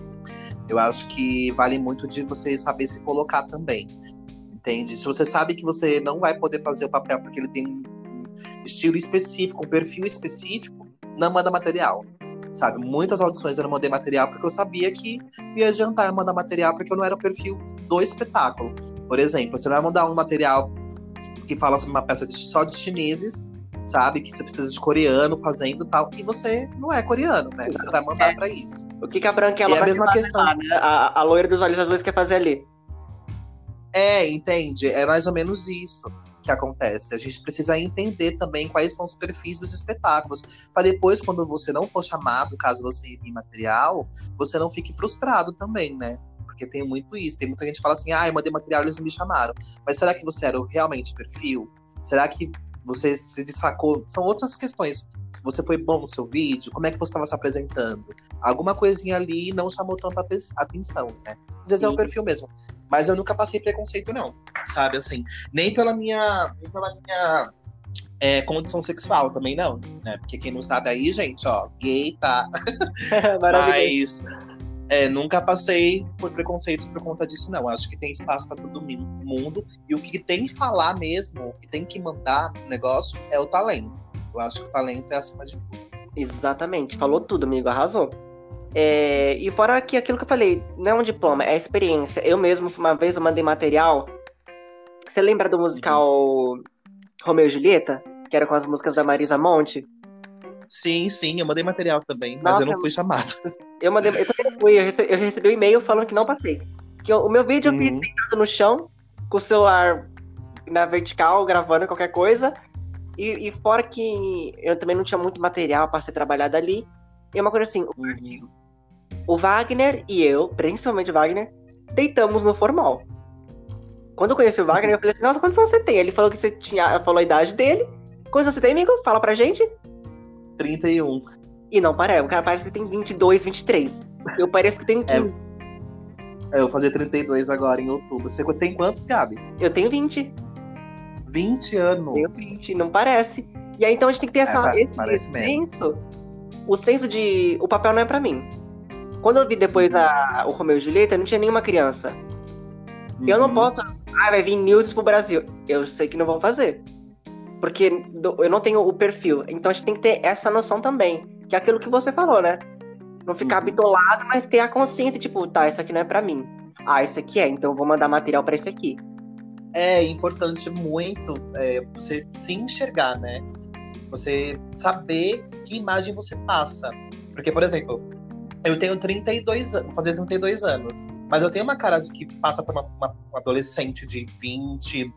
Eu acho que vale muito de você saber se colocar também. Entende? Se você sabe que você não vai poder fazer o papel porque ele tem um estilo específico, um perfil específico, não manda material sabe? Muitas audições eu não mandei material porque eu sabia que ia adiantar eu mandar material porque eu não era o perfil do espetáculo. Por exemplo, você vai mandar um material que fala sobre uma peça de, só de chineses, sabe? Que você precisa de coreano fazendo tal, e você não é coreano, né? Você vai mandar é. para isso. O que, que a Branquela é a mesma questão. Lá, né? a, a loira dos olhos azuis quer fazer ali. É, entende? É mais ou menos isso que acontece. A gente precisa entender também quais são os perfis dos espetáculos, para depois, quando você não for chamado, caso você envie material, você não fique frustrado também, né? Porque tem muito isso. Tem muita gente que fala assim: ah, eu mandei material e eles me chamaram. Mas será que você era realmente perfil? Será que você se destacou? São outras questões. Se você foi bom no seu vídeo, como é que você estava se apresentando? Alguma coisinha ali não chamou tanta atenção, né? Às vezes Sim. é o perfil mesmo. Mas eu nunca passei preconceito, não. Sabe, assim. Nem pela minha. Nem pela minha é, condição sexual também não, né? Porque quem não sabe aí, gente, ó, gay, tá? Mas é, nunca passei por preconceitos por conta disso, não. Acho que tem espaço para todo mundo. E o que tem que falar mesmo, o que tem que mandar no negócio é o talento. Eu acho que o talento é acima de tudo. Exatamente, falou tudo, amigo, arrasou. É, e fora que aquilo que eu falei, não é um diploma, é experiência. Eu mesmo, uma vez, eu mandei material. Você lembra do musical. Romeu e Julieta? Que era com as músicas da Marisa Monte? Sim, sim, eu mandei material também, mas Nossa, eu não fui chamado. Eu mandei, eu também fui, eu recebi, eu recebi um e-mail falando que não passei. Que eu, o meu vídeo uhum. eu fiz uhum. sentado no chão, com o celular na vertical, gravando qualquer coisa. E, e, fora que eu também não tinha muito material para ser trabalhado ali. E é uma coisa assim, uhum. o Wagner e eu, principalmente o Wagner, deitamos no formal. Quando eu conheci o Wagner, eu falei assim, nossa, quantos anos você tem? Ele falou que você tinha. Falou a idade dele. Quantos anos você tem, amigo? Fala pra gente. 31. E não parece, o cara parece que tem 22, 23. Eu pareço que tenho 15. É, eu vou fazer 32 agora em outubro. Você tem quantos, Gabi? Eu tenho 20. 20 anos? Tenho 20, não parece. E aí então a gente tem que ter essa, é, esse senso. O senso de. O papel não é pra mim. Quando eu vi depois a, o Romeu e Julieta, não tinha nenhuma criança. Uhum. Eu não uhum. posso. Ah, vai vir news pro Brasil. Eu sei que não vão fazer. Porque eu não tenho o perfil. Então a gente tem que ter essa noção também. Que é aquilo que você falou, né? Não ficar uhum. bitolado, mas ter a consciência, tipo, tá, isso aqui não é para mim. Ah, isso aqui é, então eu vou mandar material para esse aqui. É importante muito é, você se enxergar, né? Você saber que imagem você passa. Porque, por exemplo, eu tenho 32 anos, vou fazer 32 anos, mas eu tenho uma cara de que passa por uma, uma, uma adolescente de 20,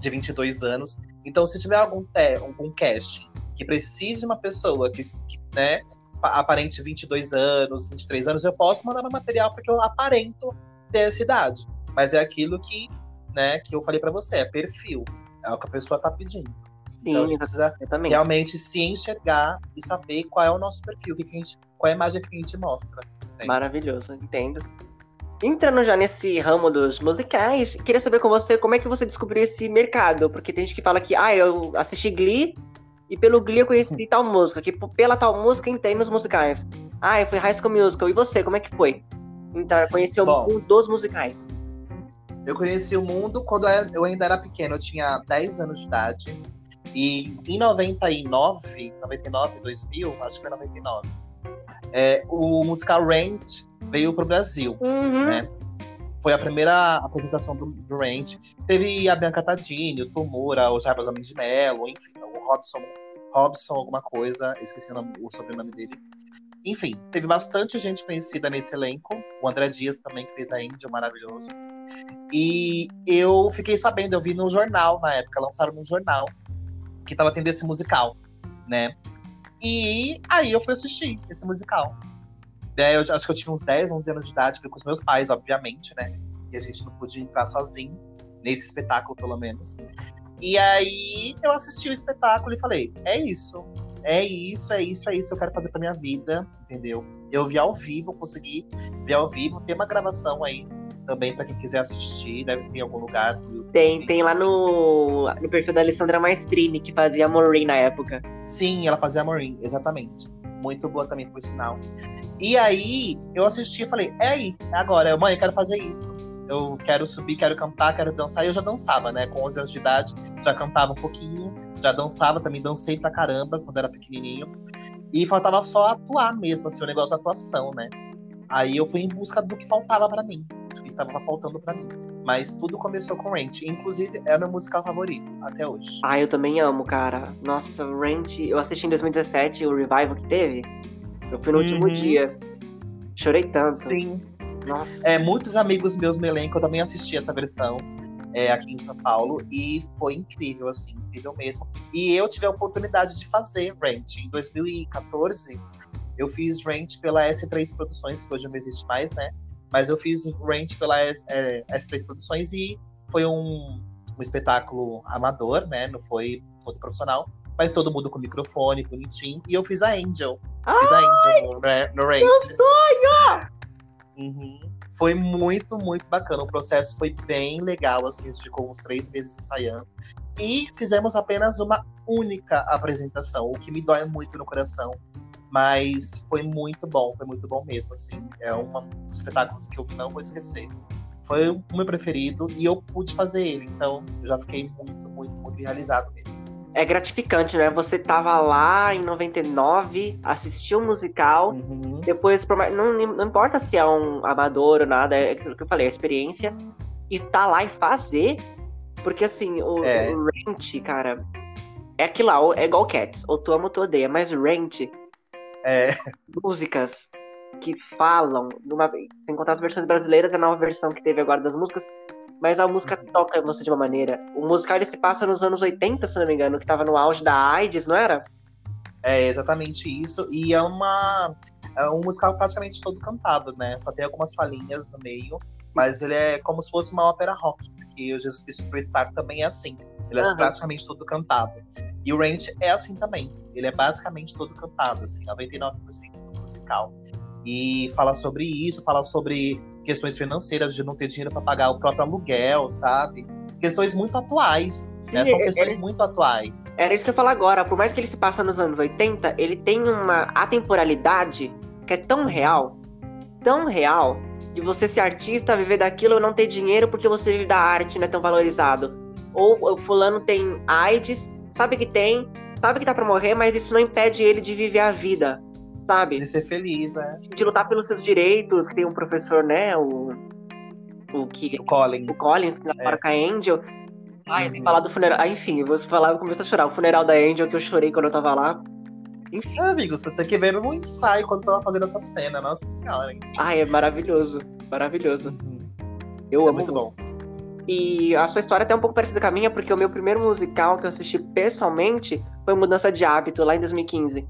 de 22 anos. Então, se tiver algum, te, algum casting que precise de uma pessoa que, que né, aparente 22 anos, 23 anos, eu posso mandar meu material porque eu aparento ter essa idade. Mas é aquilo que, né, que eu falei para você, é perfil. É o que a pessoa tá pedindo. Sim, então a gente precisa exatamente. realmente se enxergar e saber qual é o nosso perfil, que a gente, qual é a imagem que a gente mostra. Entende? Maravilhoso, entendo. Entrando já nesse ramo dos musicais, queria saber com você como é que você descobriu esse mercado, porque tem gente que fala que, ah, eu assisti Glee e pelo Glee eu conheci tal música, que pela tal música entrei nos musicais. Ah, eu fui High School Musical. E você, como é que foi? Então, conhecer mundo dos musicais. Eu conheci o mundo quando eu ainda era pequeno, eu tinha 10 anos de idade. E em 99, 99, 2000, acho que foi 99, é, o musical Rent veio pro Brasil, uhum. né? Foi a primeira apresentação do, do Rent. Teve a Bianca Tadini, o Tomura, o Jarbas Homem de Mello, enfim, o Robson, Robson alguma coisa, esqueci o, nome, o sobrenome dele. Enfim, teve bastante gente conhecida nesse elenco. O André Dias também, que fez a Índia, maravilhoso. E eu fiquei sabendo, eu vi no jornal na época, lançaram no jornal, que tava tendo esse musical, né? E aí eu fui assistir esse musical. É, eu acho que eu tinha uns 10, 11 anos de idade, fui com os meus pais, obviamente, né? E a gente não podia entrar sozinho, nesse espetáculo, pelo menos. E aí eu assisti o espetáculo e falei: é isso, é isso, é isso, é isso eu quero fazer pra minha vida, entendeu? Eu vi ao vivo, consegui ver ao vivo, tem uma gravação aí também para quem quiser assistir, deve ter em algum lugar. Tem, tem lá no, no perfil da Alessandra Maestrini, que fazia a Maureen na época. Sim, ela fazia a Maureen, exatamente. Muito boa também, por sinal. E aí, eu assisti e falei, é aí, é agora. mãe, eu quero fazer isso. Eu quero subir, quero cantar, quero dançar. E eu já dançava, né? Com 11 anos de idade, já cantava um pouquinho, já dançava, também dancei pra caramba quando era pequenininho. E faltava só atuar mesmo, assim, o negócio da atuação, né? Aí eu fui em busca do que faltava para mim, do que tava faltando para mim. Mas tudo começou com Rent. Inclusive, é o meu musical favorito, até hoje. Ah, eu também amo, cara. Nossa, Rent. Eu assisti em 2017 o revival que teve. Eu fui no uhum. último dia. Chorei tanto. Sim. Nossa. É, muitos amigos meus no elenco, eu também assisti essa versão é, aqui em São Paulo e foi incrível, assim, incrível mesmo. E eu tive a oportunidade de fazer Rent. Em 2014, eu fiz Rent pela S3 Produções, que hoje não existe mais, né? Mas eu fiz Rent pela S, é, S3 Produções e foi um, um espetáculo amador, né? Não foi todo profissional. Mas todo mundo com microfone, bonitinho. E eu fiz a Angel. Ai, fiz a Angel no, no Rent. Meu sonho! Uhum. Foi muito, muito bacana. O processo foi bem legal, assim, a gente ficou uns três meses ensaiando. E fizemos apenas uma única apresentação, o que me dói muito no coração. Mas foi muito bom, foi muito bom mesmo, assim. É um dos espetáculos que eu não vou esquecer. Foi o meu preferido e eu pude fazer ele, então eu já fiquei muito, muito, muito realizado mesmo é gratificante, né? Você tava lá em 99, assistiu o um musical, uhum. depois, não, não importa se é um amador ou nada, é aquilo que eu falei, a experiência, e tá lá e fazer, porque assim, o, é. o Rent, cara, é aquilo lá, é igual Cats, ou tu ama ou tu odeia, mas o Rent, é. músicas que falam, numa, sem contar as versões brasileiras, a nova versão que teve agora das músicas, mas a música toca você de uma maneira. O musical ele se passa nos anos 80, se não me engano, que tava no auge da AIDS, não era? É exatamente isso. E é uma é um musical praticamente todo cantado, né? Só tem algumas falinhas no meio, mas ele é como se fosse uma ópera rock, porque o Jesus Cristo Superstar também é assim. Ele é uhum. praticamente todo cantado. E o Ranch é assim também. Ele é basicamente todo cantado, assim, 99% do musical. E fala sobre isso, fala sobre questões financeiras, de não ter dinheiro para pagar o próprio aluguel, sabe? Questões muito atuais. Sim, né? São questões ele, muito atuais. Era isso que eu ia falar agora. Por mais que ele se passe nos anos 80, ele tem uma atemporalidade que é tão real, tão real, de você ser artista, viver daquilo e não ter dinheiro porque você vive da arte, não é tão valorizado. Ou o fulano tem AIDS, sabe que tem, sabe que tá pra morrer, mas isso não impede ele de viver a vida sabe? De ser feliz, né? De lutar pelos seus direitos, que tem um professor, né? O, o que. O Collins. O Collins, que namora é. com a Angel. Ah, uhum. sem falar do funeral. Ah, enfim, vou falar, eu começo a chorar. O funeral da Angel que eu chorei quando eu tava lá. Enfim. Ah, amigo, você tem que ver no ensaio quando tava fazendo essa cena, nossa senhora. Enfim. Ah, é maravilhoso. Maravilhoso. Uhum. Eu é amo. muito bom. E a sua história é até um pouco parecida com a minha, porque o meu primeiro musical que eu assisti pessoalmente foi Mudança de Hábito, lá em 2015.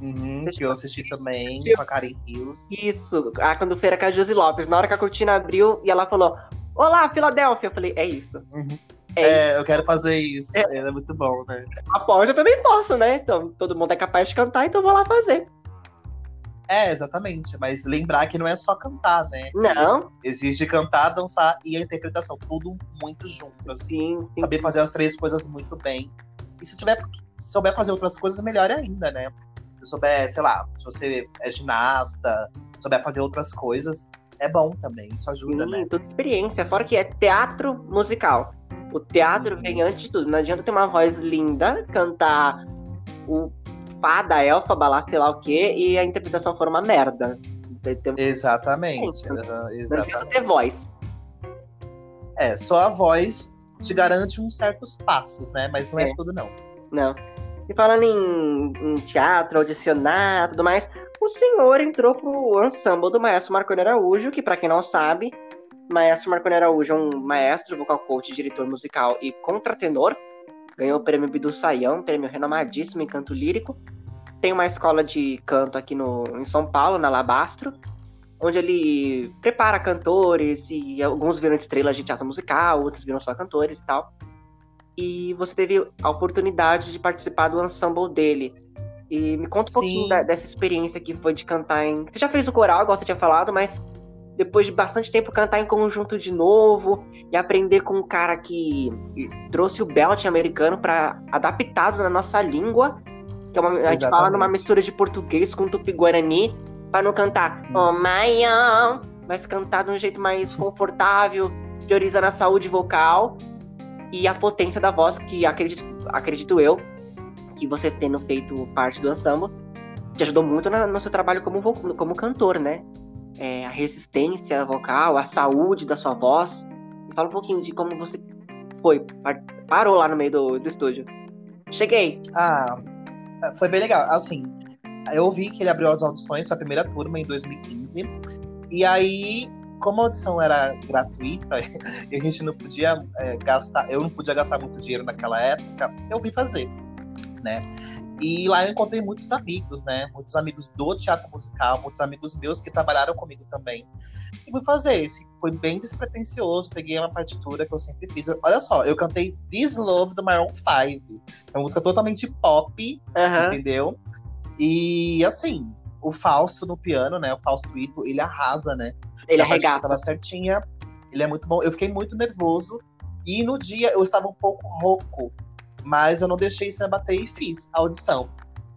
Uhum, que eu assisti também com a Karen Hills. Isso, ah, quando feira com a Josi Lopes. Na hora que a cortina abriu e ela falou: Olá, Filadélfia! Eu falei: É isso. Uhum. É, é isso. eu quero fazer isso. É. é muito bom, né? Após eu também posso, né? Então, todo mundo é capaz de cantar, então vou lá fazer. É, exatamente. Mas lembrar que não é só cantar, né? Não. Existe cantar, dançar e a interpretação. Tudo muito junto, assim. Sim, sim. Saber fazer as três coisas muito bem. E se tiver, se souber fazer outras coisas, melhor ainda, né? Se souber, sei lá, se você é ginasta, souber fazer outras coisas, é bom também, isso ajuda, Sim, né? Toda experiência, fora que é teatro musical. O teatro uhum. vem antes de tudo. Não adianta ter uma voz linda, cantar o fada, elfa, balar, sei lá o quê, e a interpretação for uma merda. Exatamente. Uhum, exatamente. Não adianta ter voz. É, só a voz te garante uns certos passos, né? Mas não é, é tudo, não. Não. E falando em, em teatro, audicionar tudo mais, o senhor entrou pro ensemble do Maestro Marconi Araújo, que para quem não sabe, Maestro Marconi Araújo é um maestro, vocal coach, diretor musical e contratenor. Ganhou o prêmio Bidu Sayão, prêmio renomadíssimo em canto lírico. Tem uma escola de canto aqui no, em São Paulo, na Labastro, onde ele prepara cantores e alguns viram estrelas de teatro musical, outros viram só cantores e tal e você teve a oportunidade de participar do ensemble dele. E me conta um Sim. pouquinho da, dessa experiência que foi de cantar em. Você já fez o coral, igual você tinha falado, mas depois de bastante tempo cantar em conjunto de novo e aprender com um cara que trouxe o belt americano para adaptado na nossa língua, que é uma, a gente fala numa mistura de português com tupi-guarani, para não cantar oh my mas cantar de um jeito mais confortável, priorizando a saúde vocal e a potência da voz, que acredito, acredito eu, que você tendo feito parte do ensemble, te ajudou muito na, no seu trabalho como, como cantor, né? É, a resistência vocal, a saúde da sua voz. Fala um pouquinho de como você foi, parou lá no meio do, do estúdio. Cheguei. Ah, foi bem legal. Assim, eu vi que ele abriu as audições, sua primeira turma, em 2015. E aí, como a audição era gratuita e a gente não podia é, gastar, eu não podia gastar muito dinheiro naquela época, eu vim fazer, né? E lá eu encontrei muitos amigos, né? Muitos amigos do teatro musical, muitos amigos meus que trabalharam comigo também. E fui fazer esse. Foi bem despretensioso. Peguei uma partitura que eu sempre fiz. Olha só, eu cantei This Love do Maroon 5. É uma música totalmente pop, uhum. entendeu? E assim, o falso no piano, né? O falso Ito, ele arrasa, né? Ele arregaça. Tava certinha. Ele é muito bom. Eu fiquei muito nervoso. E no dia eu estava um pouco rouco mas eu não deixei isso me bater e fiz a audição.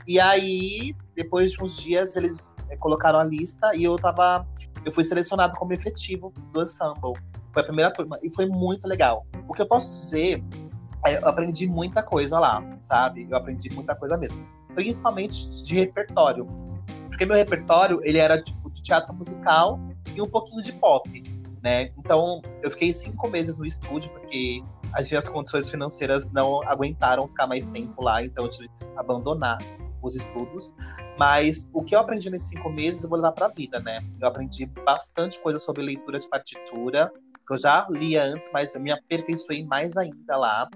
E aí, depois de uns dias, eles eh, colocaram a lista e eu tava. Eu fui selecionado como efetivo do ensemble. Foi a primeira turma. E foi muito legal. O que eu posso dizer é eu aprendi muita coisa lá, sabe? Eu aprendi muita coisa mesmo. Principalmente de repertório. Porque meu repertório, ele era tipo de teatro musical e um pouquinho de pop, né? Então, eu fiquei cinco meses no estúdio, porque as condições financeiras não aguentaram ficar mais tempo lá, então eu tive que abandonar os estudos. Mas o que eu aprendi nesses cinco meses eu vou levar para a vida, né? Eu aprendi bastante coisa sobre leitura de partitura, que eu já lia antes, mas eu me aperfeiçoei mais ainda lá.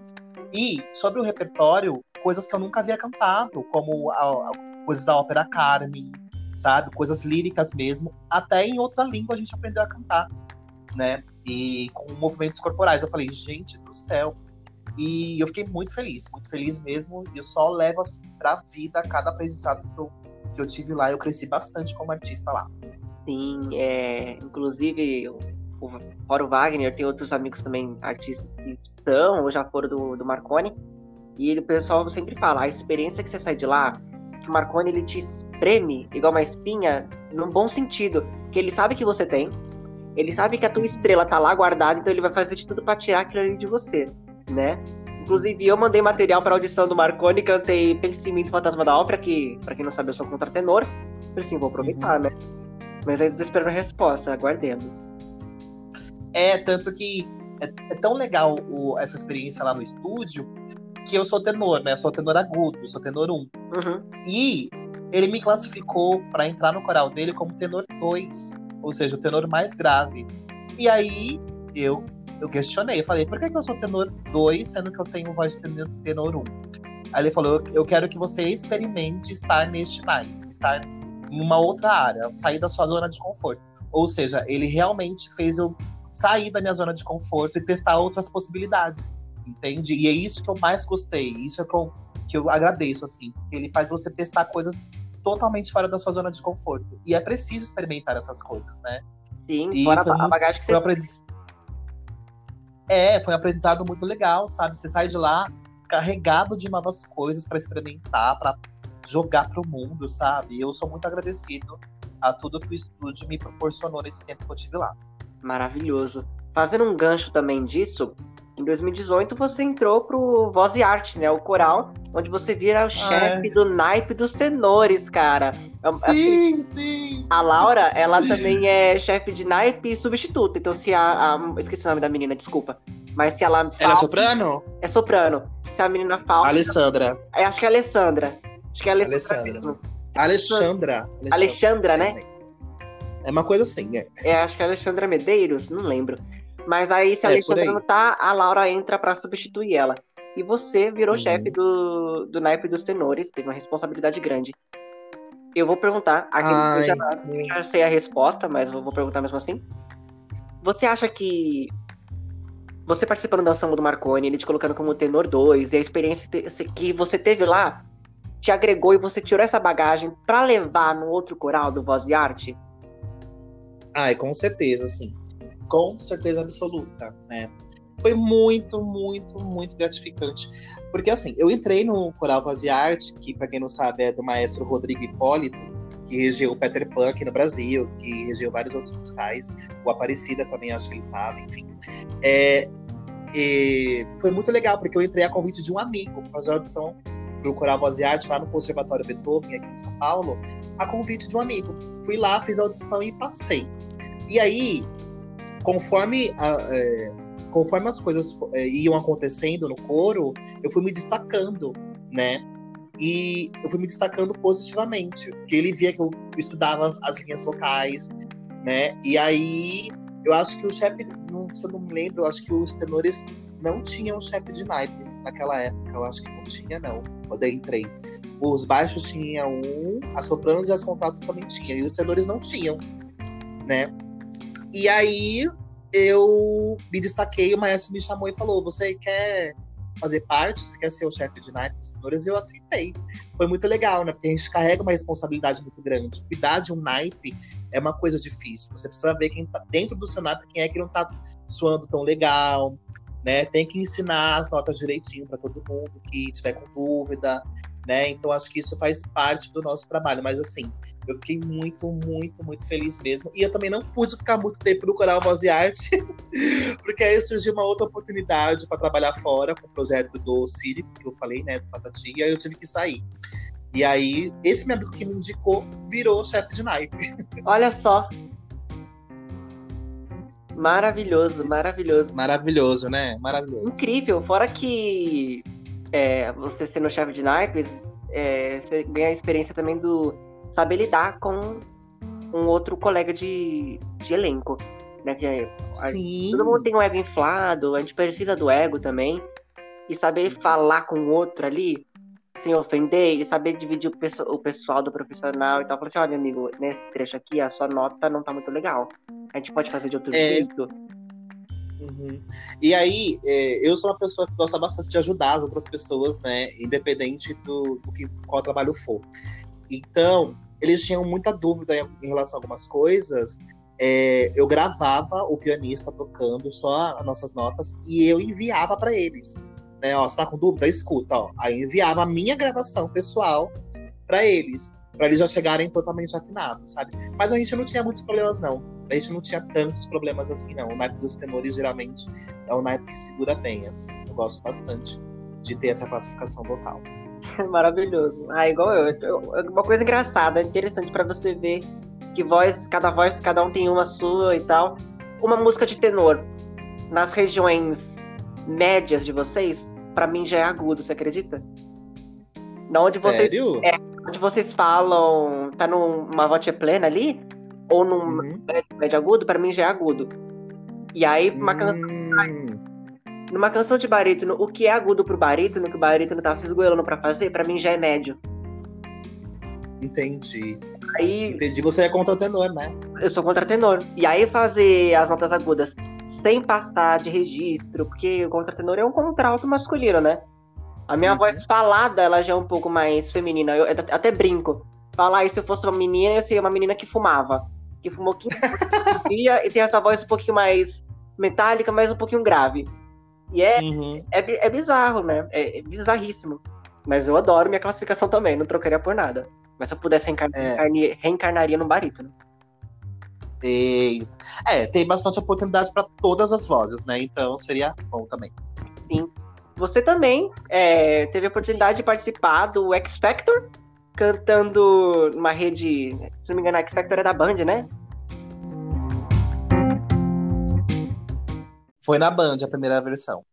E sobre o repertório, coisas que eu nunca havia cantado, como a, a, coisas da ópera Carmen, sabe? Coisas líricas mesmo. Até em outra língua a gente aprendeu a cantar, né? E com movimentos corporais. Eu falei, gente do céu. E eu fiquei muito feliz, muito feliz mesmo. E eu só levo assim, pra vida cada aprendizado que eu, que eu tive lá. Eu cresci bastante como artista lá. Sim, é, inclusive, o, fora o Wagner, tem outros amigos também, artistas que são ou já foram do, do Marconi. E o pessoal sempre fala, a experiência que você sai de lá, que o Marconi ele te espreme igual uma espinha, num bom sentido, que ele sabe que você tem, ele sabe que a tua estrela tá lá guardada, então ele vai fazer de tudo para tirar aquilo ali de você, né? Inclusive, eu mandei material para audição do Marconi, cantei Pensamento Fantasma da Ópera, que, para quem não sabe, eu sou contratenor. Falei assim, vou aproveitar, uhum. né? Mas ainda tô esperando a resposta, aguardemos. É, tanto que é, é tão legal o, essa experiência lá no estúdio, que eu sou tenor, né? Eu sou tenor agudo, eu sou tenor 1. Uhum. E ele me classificou para entrar no coral dele como tenor 2 ou seja, o tenor mais grave. E aí eu eu questionei, eu falei, por que, que eu sou tenor 2, sendo que eu tenho voz de tenor 1? Um? Aí ele falou, eu quero que você experimente estar neste naipe, estar em uma outra área, sair da sua zona de conforto. Ou seja, ele realmente fez eu sair da minha zona de conforto e testar outras possibilidades, entende? E é isso que eu mais gostei, isso é que eu, que eu agradeço, assim, ele faz você testar coisas totalmente fora da sua zona de conforto. E é preciso experimentar essas coisas, né? Sim, e fora a bagagem que você... aprendiz... É, foi um aprendizado muito legal, sabe? Você sai de lá carregado de novas coisas para experimentar, para jogar para o mundo, sabe? Eu sou muito agradecido a tudo que o estúdio me proporcionou nesse tempo que eu tive lá. Maravilhoso. Fazendo um gancho também disso, em 2018 você entrou pro Voz e Arte, né? O coral, onde você vira o chefe do naipe dos tenores, cara. É sim, assim, sim. A Laura, ela também é chefe de naipe e substituta. Então, se a, a, Esqueci o nome da menina, desculpa. Mas se ela. Ela é soprano? É soprano. Se a menina falta. Alessandra. É, acho que é Alessandra. Acho que é Alessandra. Alessandra. Alessandra, Alexandra, né? É uma coisa assim, é. É, acho que é Alexandra Medeiros, não lembro. Mas aí, se a é, Alexandra não tá, a Laura entra para substituir ela. E você virou uhum. chefe do, do naipe dos tenores, teve uma responsabilidade grande. Eu vou perguntar, aqui eu já, eu já, sei a resposta, mas eu vou perguntar mesmo assim. Você acha que você participando da ação do Marconi, ele te colocando como tenor 2, e a experiência que você teve lá te agregou e você tirou essa bagagem para levar no outro coral do Voz e Arte? Ai, com certeza, sim com certeza absoluta, né? Foi muito, muito, muito gratificante. Porque assim, eu entrei no Coral e Arte, que para quem não sabe é do maestro Rodrigo Hipólito, que regeu o Peter Pan aqui no Brasil, que regeu vários outros musicais, o Aparecida também acho que ele estava, enfim. É, e foi muito legal, porque eu entrei a convite de um amigo, fazer a audição pro Coral Arte lá no Conservatório Beethoven, aqui em São Paulo, a convite de um amigo. Fui lá, fiz a audição e passei. E aí, conforme, a, é, conforme as coisas é, iam acontecendo no coro, eu fui me destacando, né? E eu fui me destacando positivamente, porque ele via que eu estudava as, as linhas vocais, né? E aí, eu acho que o chefe, não, se eu não me lembro, eu acho que os tenores não tinham chefe de naipe naquela época. Eu acho que não tinha, não, quando eu entrei. Os baixos tinham um, as sopranos e as contratos também tinham, e os tenores não tinham, né? E aí eu me destaquei, o maestro me chamou e falou: Você quer fazer parte? Você quer ser o chefe de naipe dos? Eu aceitei. Foi muito legal, né? Porque a gente carrega uma responsabilidade muito grande. Cuidar de um naipe é uma coisa difícil. Você precisa ver quem tá dentro do seu naipe, quem é que não tá suando tão legal, né? Tem que ensinar as notas direitinho para todo mundo que tiver com dúvida, né? Então acho que isso faz parte do nosso trabalho. Mas assim, eu fiquei muito, muito, muito feliz mesmo. E eu também não pude ficar muito tempo no Coral Voz e Arte, porque aí surgiu uma outra oportunidade para trabalhar fora com o projeto do Círico, que eu falei, né? Do Patati, e aí eu tive que sair. E aí, esse meu amigo que me indicou virou chefe de naipe. Olha só, Maravilhoso, maravilhoso. Maravilhoso, né? Maravilhoso. Incrível. Fora que é, você sendo chefe de naipes, é, você ganha a experiência também do saber lidar com um outro colega de, de elenco. Né? Que é, Sim. todo mundo tem um ego inflado, a gente precisa do ego também. E saber falar com o outro ali, sem ofender, e saber dividir o, o pessoal do profissional e tal. Falar assim, olha, amigo, nesse trecho aqui, a sua nota não tá muito legal. A gente pode fazer de outro é... jeito. Uhum. E aí, é, eu sou uma pessoa que gosta bastante de ajudar as outras pessoas, né? Independente do, do que qual trabalho for. Então, eles tinham muita dúvida em, em relação a algumas coisas. É, eu gravava o pianista tocando só as nossas notas e eu enviava para eles. Né? Ó, você tá com dúvida? Escuta, ó. Aí eu enviava a minha gravação pessoal para eles para eles já chegarem totalmente afinados, sabe? Mas a gente não tinha muitos problemas, não. A gente não tinha tantos problemas assim, não. O naipe dos tenores, geralmente, é o naipe que segura bem, assim. Eu gosto bastante de ter essa classificação vocal. Maravilhoso. Ah, igual eu. Uma coisa engraçada, interessante para você ver que voz, cada voz, cada um tem uma sua e tal. Uma música de tenor nas regiões médias de vocês, para mim já é agudo, você acredita? Na onde Sério? Vocês, é, onde vocês falam, tá numa voce plena ali, ou num uhum. médio agudo, para mim já é agudo. E aí, uma hum. canção. Numa canção de barítono, o que é agudo pro barítono, que o barítono tá se esgoelando pra fazer, para mim já é médio. Entendi. Aí, Entendi, você é contratenor, né? Eu sou contratenor. E aí fazer as notas agudas sem passar de registro, porque o contratenor é um contralto masculino, né? A minha uhum. voz falada, ela já é um pouco mais feminina. Eu até brinco. Falar aí, se eu fosse uma menina, eu seria uma menina que fumava. Que fumou 15 dia e tem essa voz um pouquinho mais metálica, mas um pouquinho grave. E é, uhum. é, é, bizarro, né? É, é, bizarríssimo. Mas eu adoro minha classificação também, não trocaria por nada. Mas se eu pudesse reencarnar, é. reencarnaria no barítono. E, é, tem bastante oportunidade para todas as vozes, né? Então seria bom também. Sim. Você também é, teve a oportunidade de participar do X Factor, cantando numa rede, se não me engano, a X Factor é da Band, né? Foi na Band a primeira versão.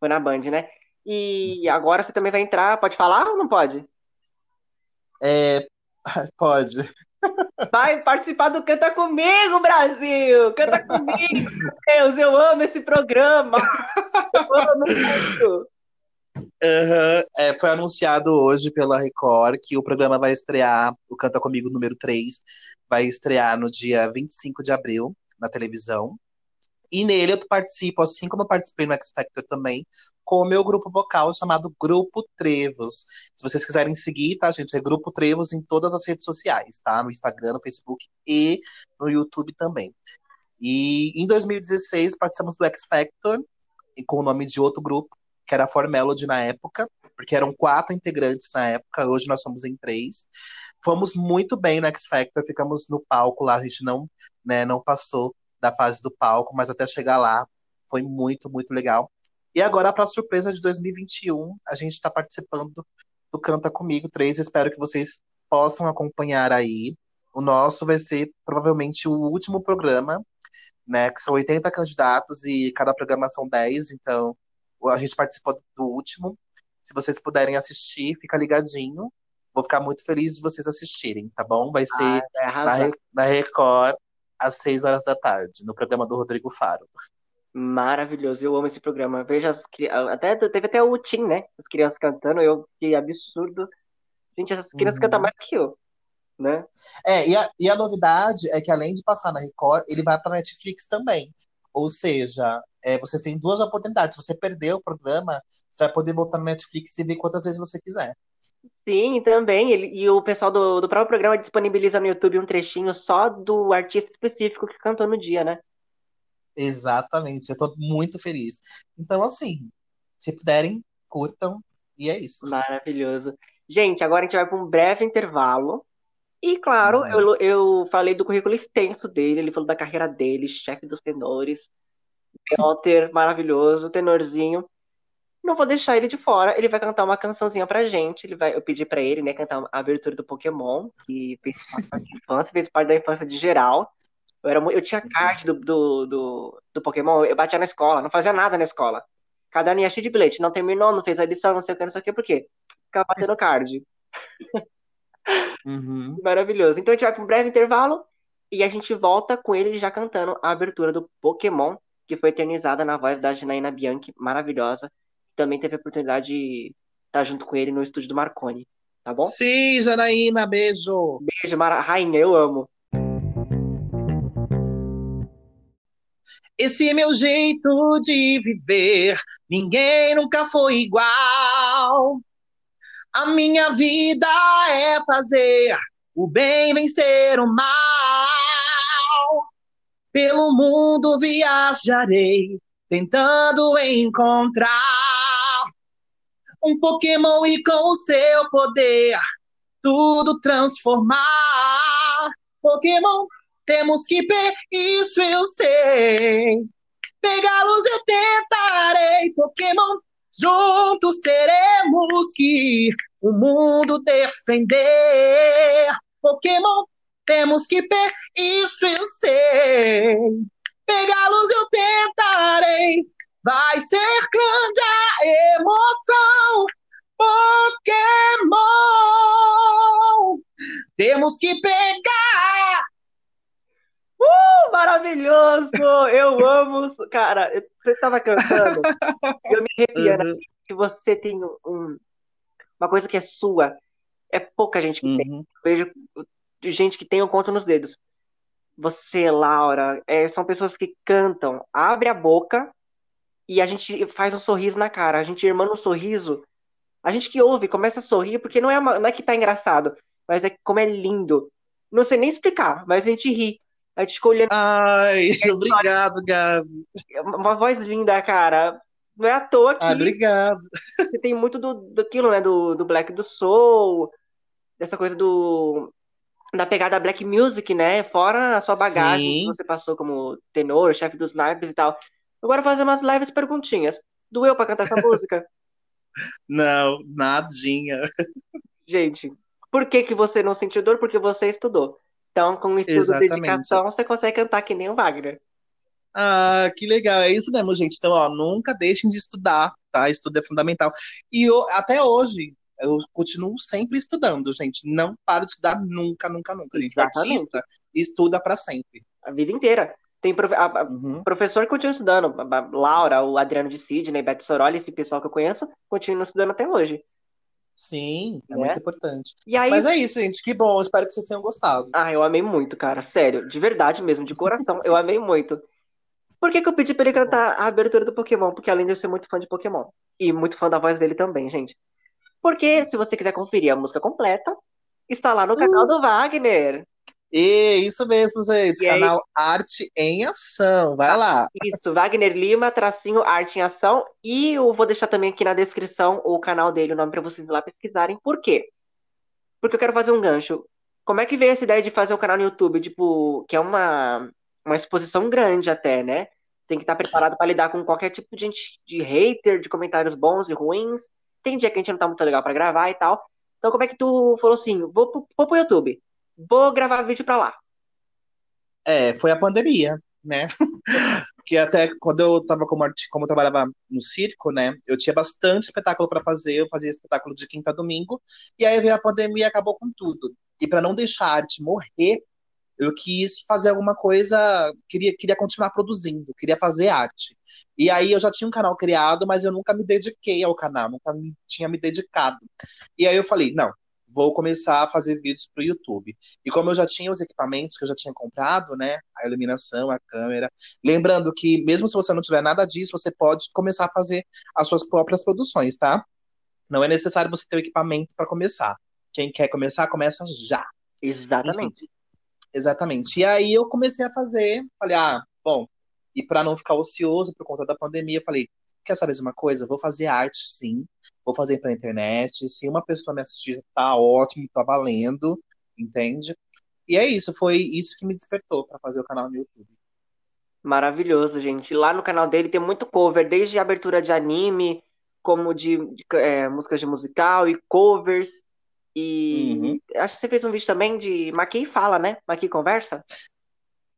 Foi na Band, né? E agora você também vai entrar, pode falar ou não pode? É, pode. Vai participar do Canta Comigo, Brasil! Canta comigo, meu Deus, eu amo esse programa! Eu amo muito! Uhum. É, foi anunciado hoje pela Record que o programa vai estrear, o Canta Comigo número 3, vai estrear no dia 25 de abril na televisão. E nele eu participo, assim como eu participei no X Factor também, com o meu grupo vocal chamado Grupo Trevos. Se vocês quiserem seguir, tá, gente? É Grupo Trevos em todas as redes sociais, tá? No Instagram, no Facebook e no YouTube também. E em 2016 participamos do X Factor, com o nome de outro grupo, que era a For Melody na época, porque eram quatro integrantes na época, hoje nós somos em três. Fomos muito bem no X Factor, ficamos no palco lá, a gente não, né, não passou da fase do palco, mas até chegar lá foi muito, muito legal. E agora, para surpresa de 2021, a gente está participando do Canta Comigo 3. Espero que vocês possam acompanhar aí. O nosso vai ser provavelmente o último programa, né? Que são 80 candidatos e cada programa são 10, então a gente participou do último. Se vocês puderem assistir, fica ligadinho. Vou ficar muito feliz de vocês assistirem, tá bom? Vai ser ah, na, na Record às 6 horas da tarde, no programa do Rodrigo Faro. Maravilhoso, eu amo esse programa. Veja as até teve até o Tim, né? As crianças cantando, eu que absurdo. Gente, essas crianças uhum. cantam mais que eu, né? É, e a, e a novidade é que além de passar na Record, ele vai para Netflix também. Ou seja, é, você tem duas oportunidades. Se você perder o programa, você vai poder voltar no Netflix e ver quantas vezes você quiser. Sim, também. Ele, e o pessoal do, do próprio programa disponibiliza no YouTube um trechinho só do artista específico que cantou no dia, né? Exatamente, eu tô muito feliz. Então, assim, se puderem, curtam, e é isso. Maravilhoso. Gente, agora a gente vai para um breve intervalo. E, claro, eu, eu falei do currículo extenso dele, ele falou da carreira dele, chefe dos tenores, Walter, maravilhoso, tenorzinho. Não vou deixar ele de fora, ele vai cantar uma cançãozinha pra gente. Ele vai, eu pedi para ele, né, cantar a abertura do Pokémon, que fez parte da infância, fez parte da infância de geral. Eu, era, eu tinha card do, do, do, do, Pokémon, eu batia na escola, não fazia nada na escola. Cada ano ia cheio de bilhete, não terminou, não fez a lição, não sei o que, não sei o que, por quê? Ficava batendo card. Uhum. Maravilhoso. Então a gente vai para um breve intervalo e a gente volta com ele já cantando a abertura do Pokémon, que foi eternizada na voz da Janaína Bianchi, maravilhosa. Também teve a oportunidade de estar junto com ele no estúdio do Marconi, tá bom? Sim, Janaína, beijo. Beijo, Mara... Rainha, eu amo. Esse é meu jeito de viver, ninguém nunca foi igual. A minha vida é fazer o bem vencer o mal. Pelo mundo viajarei, tentando encontrar um Pokémon e com o seu poder tudo transformar. Pokémon temos que ver, isso eu sei. Pegá-los eu tentarei, Pokémon. Juntos teremos que o mundo defender. Pokémon, temos que ver, isso eu sei. Pegá-los eu tentarei, vai ser grande a emoção. Pokémon, temos que pegar Uh, maravilhoso! Eu amo. Cara, você estava cantando, eu me arrepiando. Uhum. Que você tem um, uma coisa que é sua. É pouca gente que uhum. tem. Eu vejo gente que tem um conto nos dedos. Você, Laura, é, são pessoas que cantam, abre a boca e a gente faz um sorriso na cara. A gente irmã um sorriso. A gente que ouve começa a sorrir porque não é, uma, não é que tá engraçado, mas é como é lindo. Não sei nem explicar, mas a gente ri. A gente ficou olhando. Ai, obrigado, Gabi. Uma voz linda, cara. Não é à toa que. Ah, obrigado. Você tem muito do, daquilo, né? Do, do Black do Soul, dessa coisa do. Da pegada Black Music, né? Fora a sua bagagem Sim. que você passou como tenor, chefe dos naipes e tal. Agora fazer umas leves perguntinhas. Doeu pra cantar essa música? Não, nadinha. Gente, por que, que você não sentiu dor? Porque você estudou. Então, com estudo Exatamente. e dedicação, você consegue cantar que nem o Wagner. Ah, que legal. É isso mesmo, gente. Então, ó, nunca deixem de estudar, tá? Estudo é fundamental. E eu, até hoje, eu continuo sempre estudando, gente. Não paro de estudar nunca, nunca, nunca, gente. Artista estuda para sempre. A vida inteira. Tem prof... a, a, uhum. professor que continua estudando. A Laura, o Adriano de Sidney, Beto Soroli, esse pessoal que eu conheço, continua estudando até hoje. Sim, é, é muito importante. Aí... Mas é isso, gente. Que bom. Espero que vocês tenham gostado. Ah, eu amei muito, cara. Sério. De verdade mesmo, de coração. eu amei muito. Por que, que eu pedi pra ele cantar a abertura do Pokémon? Porque além de eu ser muito fã de Pokémon. E muito fã da voz dele também, gente. Porque, se você quiser conferir a música completa, está lá no canal uh. do Wagner. E isso mesmo, gente. E canal aí... Arte em Ação. Vai lá. Isso, Wagner Lima, tracinho Arte em Ação. E eu vou deixar também aqui na descrição o canal dele, o nome para vocês lá pesquisarem. Por quê? Porque eu quero fazer um gancho. Como é que veio essa ideia de fazer um canal no YouTube? Tipo, que é uma, uma exposição grande até, né? Tem que estar preparado para lidar com qualquer tipo de, de hater, de comentários bons e ruins. tem dia que a gente não tá muito legal para gravar e tal. Então, como é que tu falou assim, vou, vou pro YouTube, vou gravar vídeo pra lá? É, foi a pandemia, né? Porque até quando eu tava como, como eu trabalhava no circo, né? Eu tinha bastante espetáculo para fazer, eu fazia espetáculo de quinta a domingo, e aí veio a pandemia e acabou com tudo. E para não deixar a arte morrer, eu quis fazer alguma coisa, queria, queria continuar produzindo, queria fazer arte. E aí eu já tinha um canal criado, mas eu nunca me dediquei ao canal, nunca me, tinha me dedicado. E aí eu falei, não, vou começar a fazer vídeos para o YouTube. E como eu já tinha os equipamentos que eu já tinha comprado, né, a iluminação, a câmera, lembrando que mesmo se você não tiver nada disso, você pode começar a fazer as suas próprias produções, tá? Não é necessário você ter o equipamento para começar. Quem quer começar, começa já. Exatamente. Enfim. Exatamente. E aí eu comecei a fazer, falei, ah, bom, e para não ficar ocioso por conta da pandemia, eu falei, quer saber de uma coisa? Vou fazer arte, sim. Vou fazer pra internet. Se uma pessoa me assistir, tá ótimo, tá valendo, entende? E é isso, foi isso que me despertou para fazer o canal no YouTube. Maravilhoso, gente. Lá no canal dele tem muito cover, desde abertura de anime, como de, de é, músicas de musical e covers. E uhum. acho que você fez um vídeo também de Maqui Fala, né? Maqui Conversa?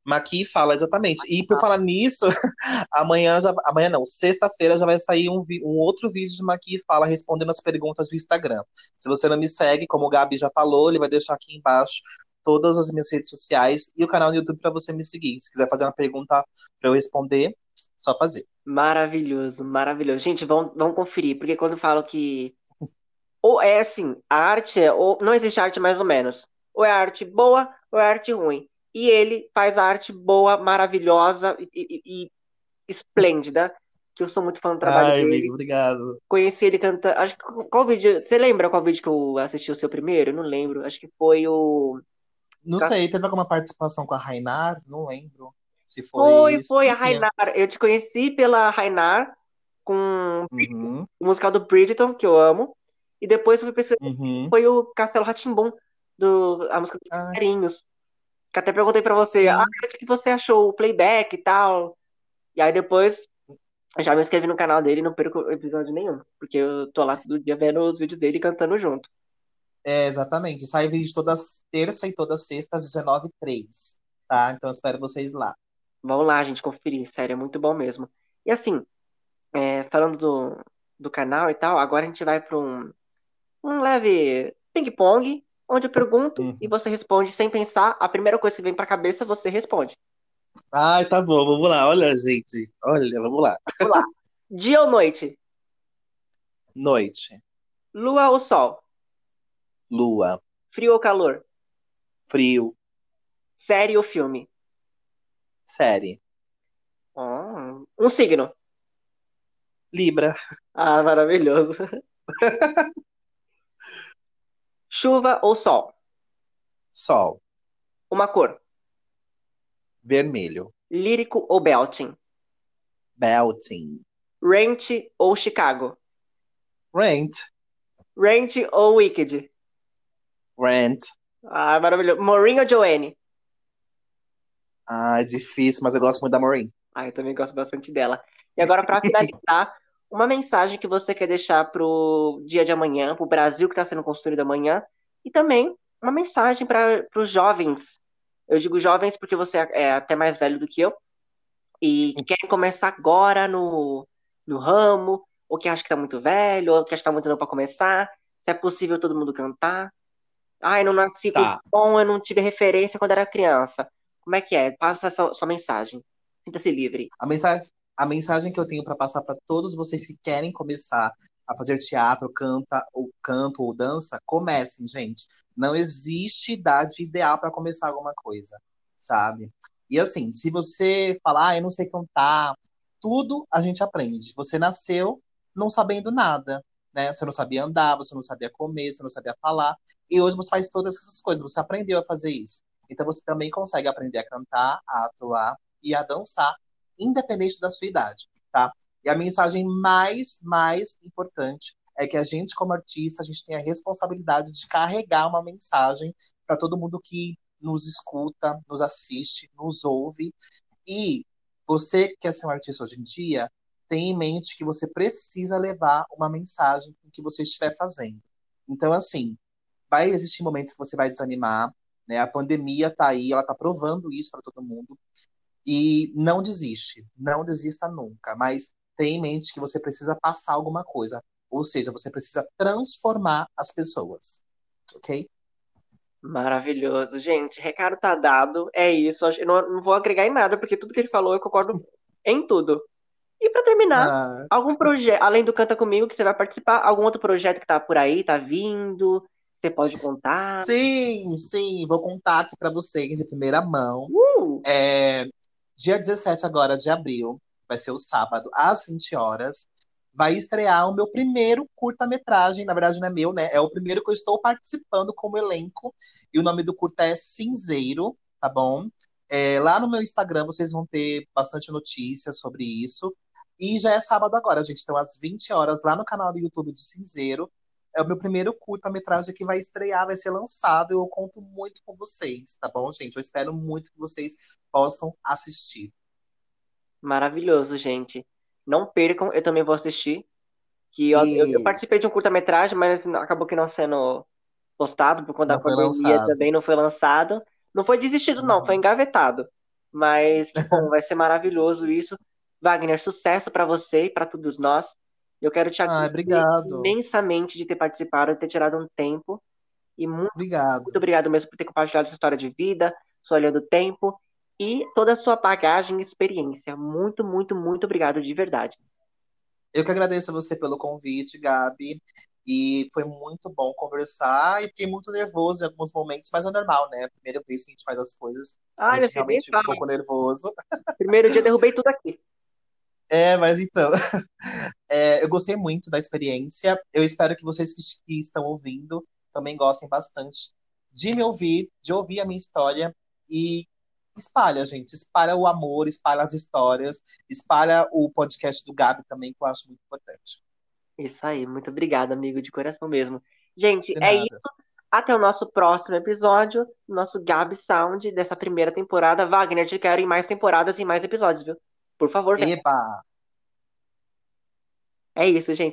Maqui Fala, exatamente. E por falar nisso, amanhã, já, amanhã não, sexta-feira já vai sair um, um outro vídeo de Maqui Fala respondendo as perguntas do Instagram. Se você não me segue, como o Gabi já falou, ele vai deixar aqui embaixo todas as minhas redes sociais e o canal no YouTube para você me seguir. Se quiser fazer uma pergunta para eu responder, só fazer. Maravilhoso, maravilhoso. Gente, vamos, vamos conferir, porque quando eu falo que ou é assim, a arte é, ou não existe arte mais ou menos. Ou é arte boa ou é arte ruim. E ele faz a arte boa, maravilhosa e, e, e esplêndida. Que eu sou muito fã do trabalho Ai, dele. amigo, obrigado. Conheci ele cantando. Acho que qual vídeo. Você lembra qual vídeo que eu assisti o seu primeiro? Não lembro. Acho que foi o. Não sei, teve alguma participação com a Rainar? Não lembro. Se foi. Foi, isso. foi, a Rainar. Eu te conheci pela Rainar com uhum. o musical do Bridgeton, que eu amo. E depois eu fui uhum. foi o Castelo Ratimbum, do a música dos. Carinhos. Que até perguntei pra você, ah, o que você achou? O playback e tal. E aí depois já me inscrevi no canal dele e não perco episódio nenhum. Porque eu tô lá todo dia vendo os vídeos dele cantando junto. É, exatamente. Sai vídeo toda terça e toda sexta às 19h03. Tá? Então espero vocês lá. Vamos lá, gente, conferir. Sério, é muito bom mesmo. E assim, é, falando do, do canal e tal, agora a gente vai para um, um leve ping-pong, onde eu pergunto uhum. e você responde sem pensar. A primeira coisa que vem pra cabeça, você responde. Ai, tá bom, vamos lá. Olha, gente. Olha, vamos lá. Vamos lá. Dia ou noite? Noite. Lua ou sol? Lua. Frio ou calor? Frio. Série ou filme? Série. Oh, um signo. Libra. Ah, maravilhoso. Chuva ou sol? Sol. Uma cor. Vermelho. Lírico ou belting? Belting. Rent ou Chicago? Rent. Rent ou Wicked? Rent. Ah, maravilhoso. Maureen ou Joanne? Ah, é difícil, mas eu gosto muito da Maureen. Ah, eu também gosto bastante dela. E agora, para finalizar, uma mensagem que você quer deixar para o dia de amanhã, para o Brasil que está sendo construído amanhã, e também uma mensagem para os jovens. Eu digo jovens porque você é até mais velho do que eu, e que querem começar agora no, no ramo, ou que acha que está muito velho, ou que acha que está muito novo para começar, se é possível todo mundo cantar. Ah, eu não nasci tá. com som, eu não tive referência quando era criança. Como é que é? Passa essa sua mensagem. Sinta-se livre. A mensagem, a mensagem que eu tenho para passar para todos vocês que querem começar a fazer teatro, canta ou canto ou dança, comecem, gente. Não existe idade ideal para começar alguma coisa, sabe? E assim, se você falar, ah, eu não sei cantar, tudo a gente aprende. Você nasceu não sabendo nada, né? Você não sabia andar, você não sabia comer, você não sabia falar, e hoje você faz todas essas coisas, você aprendeu a fazer isso. Então você também consegue aprender a cantar, a atuar e a dançar independente da sua idade, tá? E a mensagem mais, mais importante é que a gente, como artista, a gente tem a responsabilidade de carregar uma mensagem para todo mundo que nos escuta, nos assiste, nos ouve. E você que quer ser um artista hoje em dia, tenha em mente que você precisa levar uma mensagem com que você estiver fazendo. Então, assim, vai existir momentos que você vai desanimar, né? A pandemia tá aí, ela tá provando isso para todo mundo. E não desiste, não desista nunca, mas tenha em mente que você precisa passar alguma coisa, ou seja, você precisa transformar as pessoas, ok? Maravilhoso. Gente, recado tá dado. É isso. Eu não, não vou agregar em nada, porque tudo que ele falou eu concordo em tudo. E para terminar, ah. algum projeto, além do Canta Comigo, que você vai participar, algum outro projeto que tá por aí, tá vindo? Você pode contar? Sim, sim, vou contar aqui para vocês em primeira mão. Uh! É, dia 17 agora de abril, vai ser o sábado, às 20 horas vai estrear o meu primeiro curta-metragem. Na verdade, não é meu, né? É o primeiro que eu estou participando como elenco. E o nome do curta é Cinzeiro, tá bom? É, lá no meu Instagram vocês vão ter bastante notícias sobre isso. E já é sábado agora, gente. Então, às 20 horas, lá no canal do YouTube de Cinzeiro, é o meu primeiro curta-metragem que vai estrear, vai ser lançado. Eu conto muito com vocês, tá bom, gente? Eu espero muito que vocês possam assistir. Maravilhoso, gente. Não percam, eu também vou assistir. Que eu, e... eu, eu participei de um curta-metragem, mas acabou que não sendo postado por conta da pandemia também não foi lançado. Não foi desistido, não, foi uhum. engavetado. Mas que bom, vai ser maravilhoso isso. Wagner, sucesso para você e para todos nós. Eu quero te agradecer ah, imensamente de ter participado, de ter tirado um tempo. E muito obrigado. muito obrigado mesmo por ter compartilhado sua história de vida, sua linha do tempo e toda a sua bagagem e experiência. Muito, muito, muito obrigado de verdade. Eu que agradeço a você pelo convite, Gabi. E foi muito bom conversar. E fiquei muito nervoso em alguns momentos, mas é normal, né? Primeira vez que a gente faz as coisas. Ah, a gente realmente fica um pouco nervoso. Primeiro dia derrubei tudo aqui. É, mas então. É, eu gostei muito da experiência. Eu espero que vocês que, estão ouvindo também gostem bastante de me ouvir, de ouvir a minha história e espalha, gente. Espalha o amor, espalha as histórias, espalha o podcast do Gabi também, que eu acho muito importante. Isso aí, muito obrigado, amigo, de coração mesmo. Gente, é isso. Até o nosso próximo episódio, nosso Gabi Sound dessa primeira temporada. Wagner, te quero em mais temporadas e mais episódios, viu? Por favor, Eba! É isso, gente.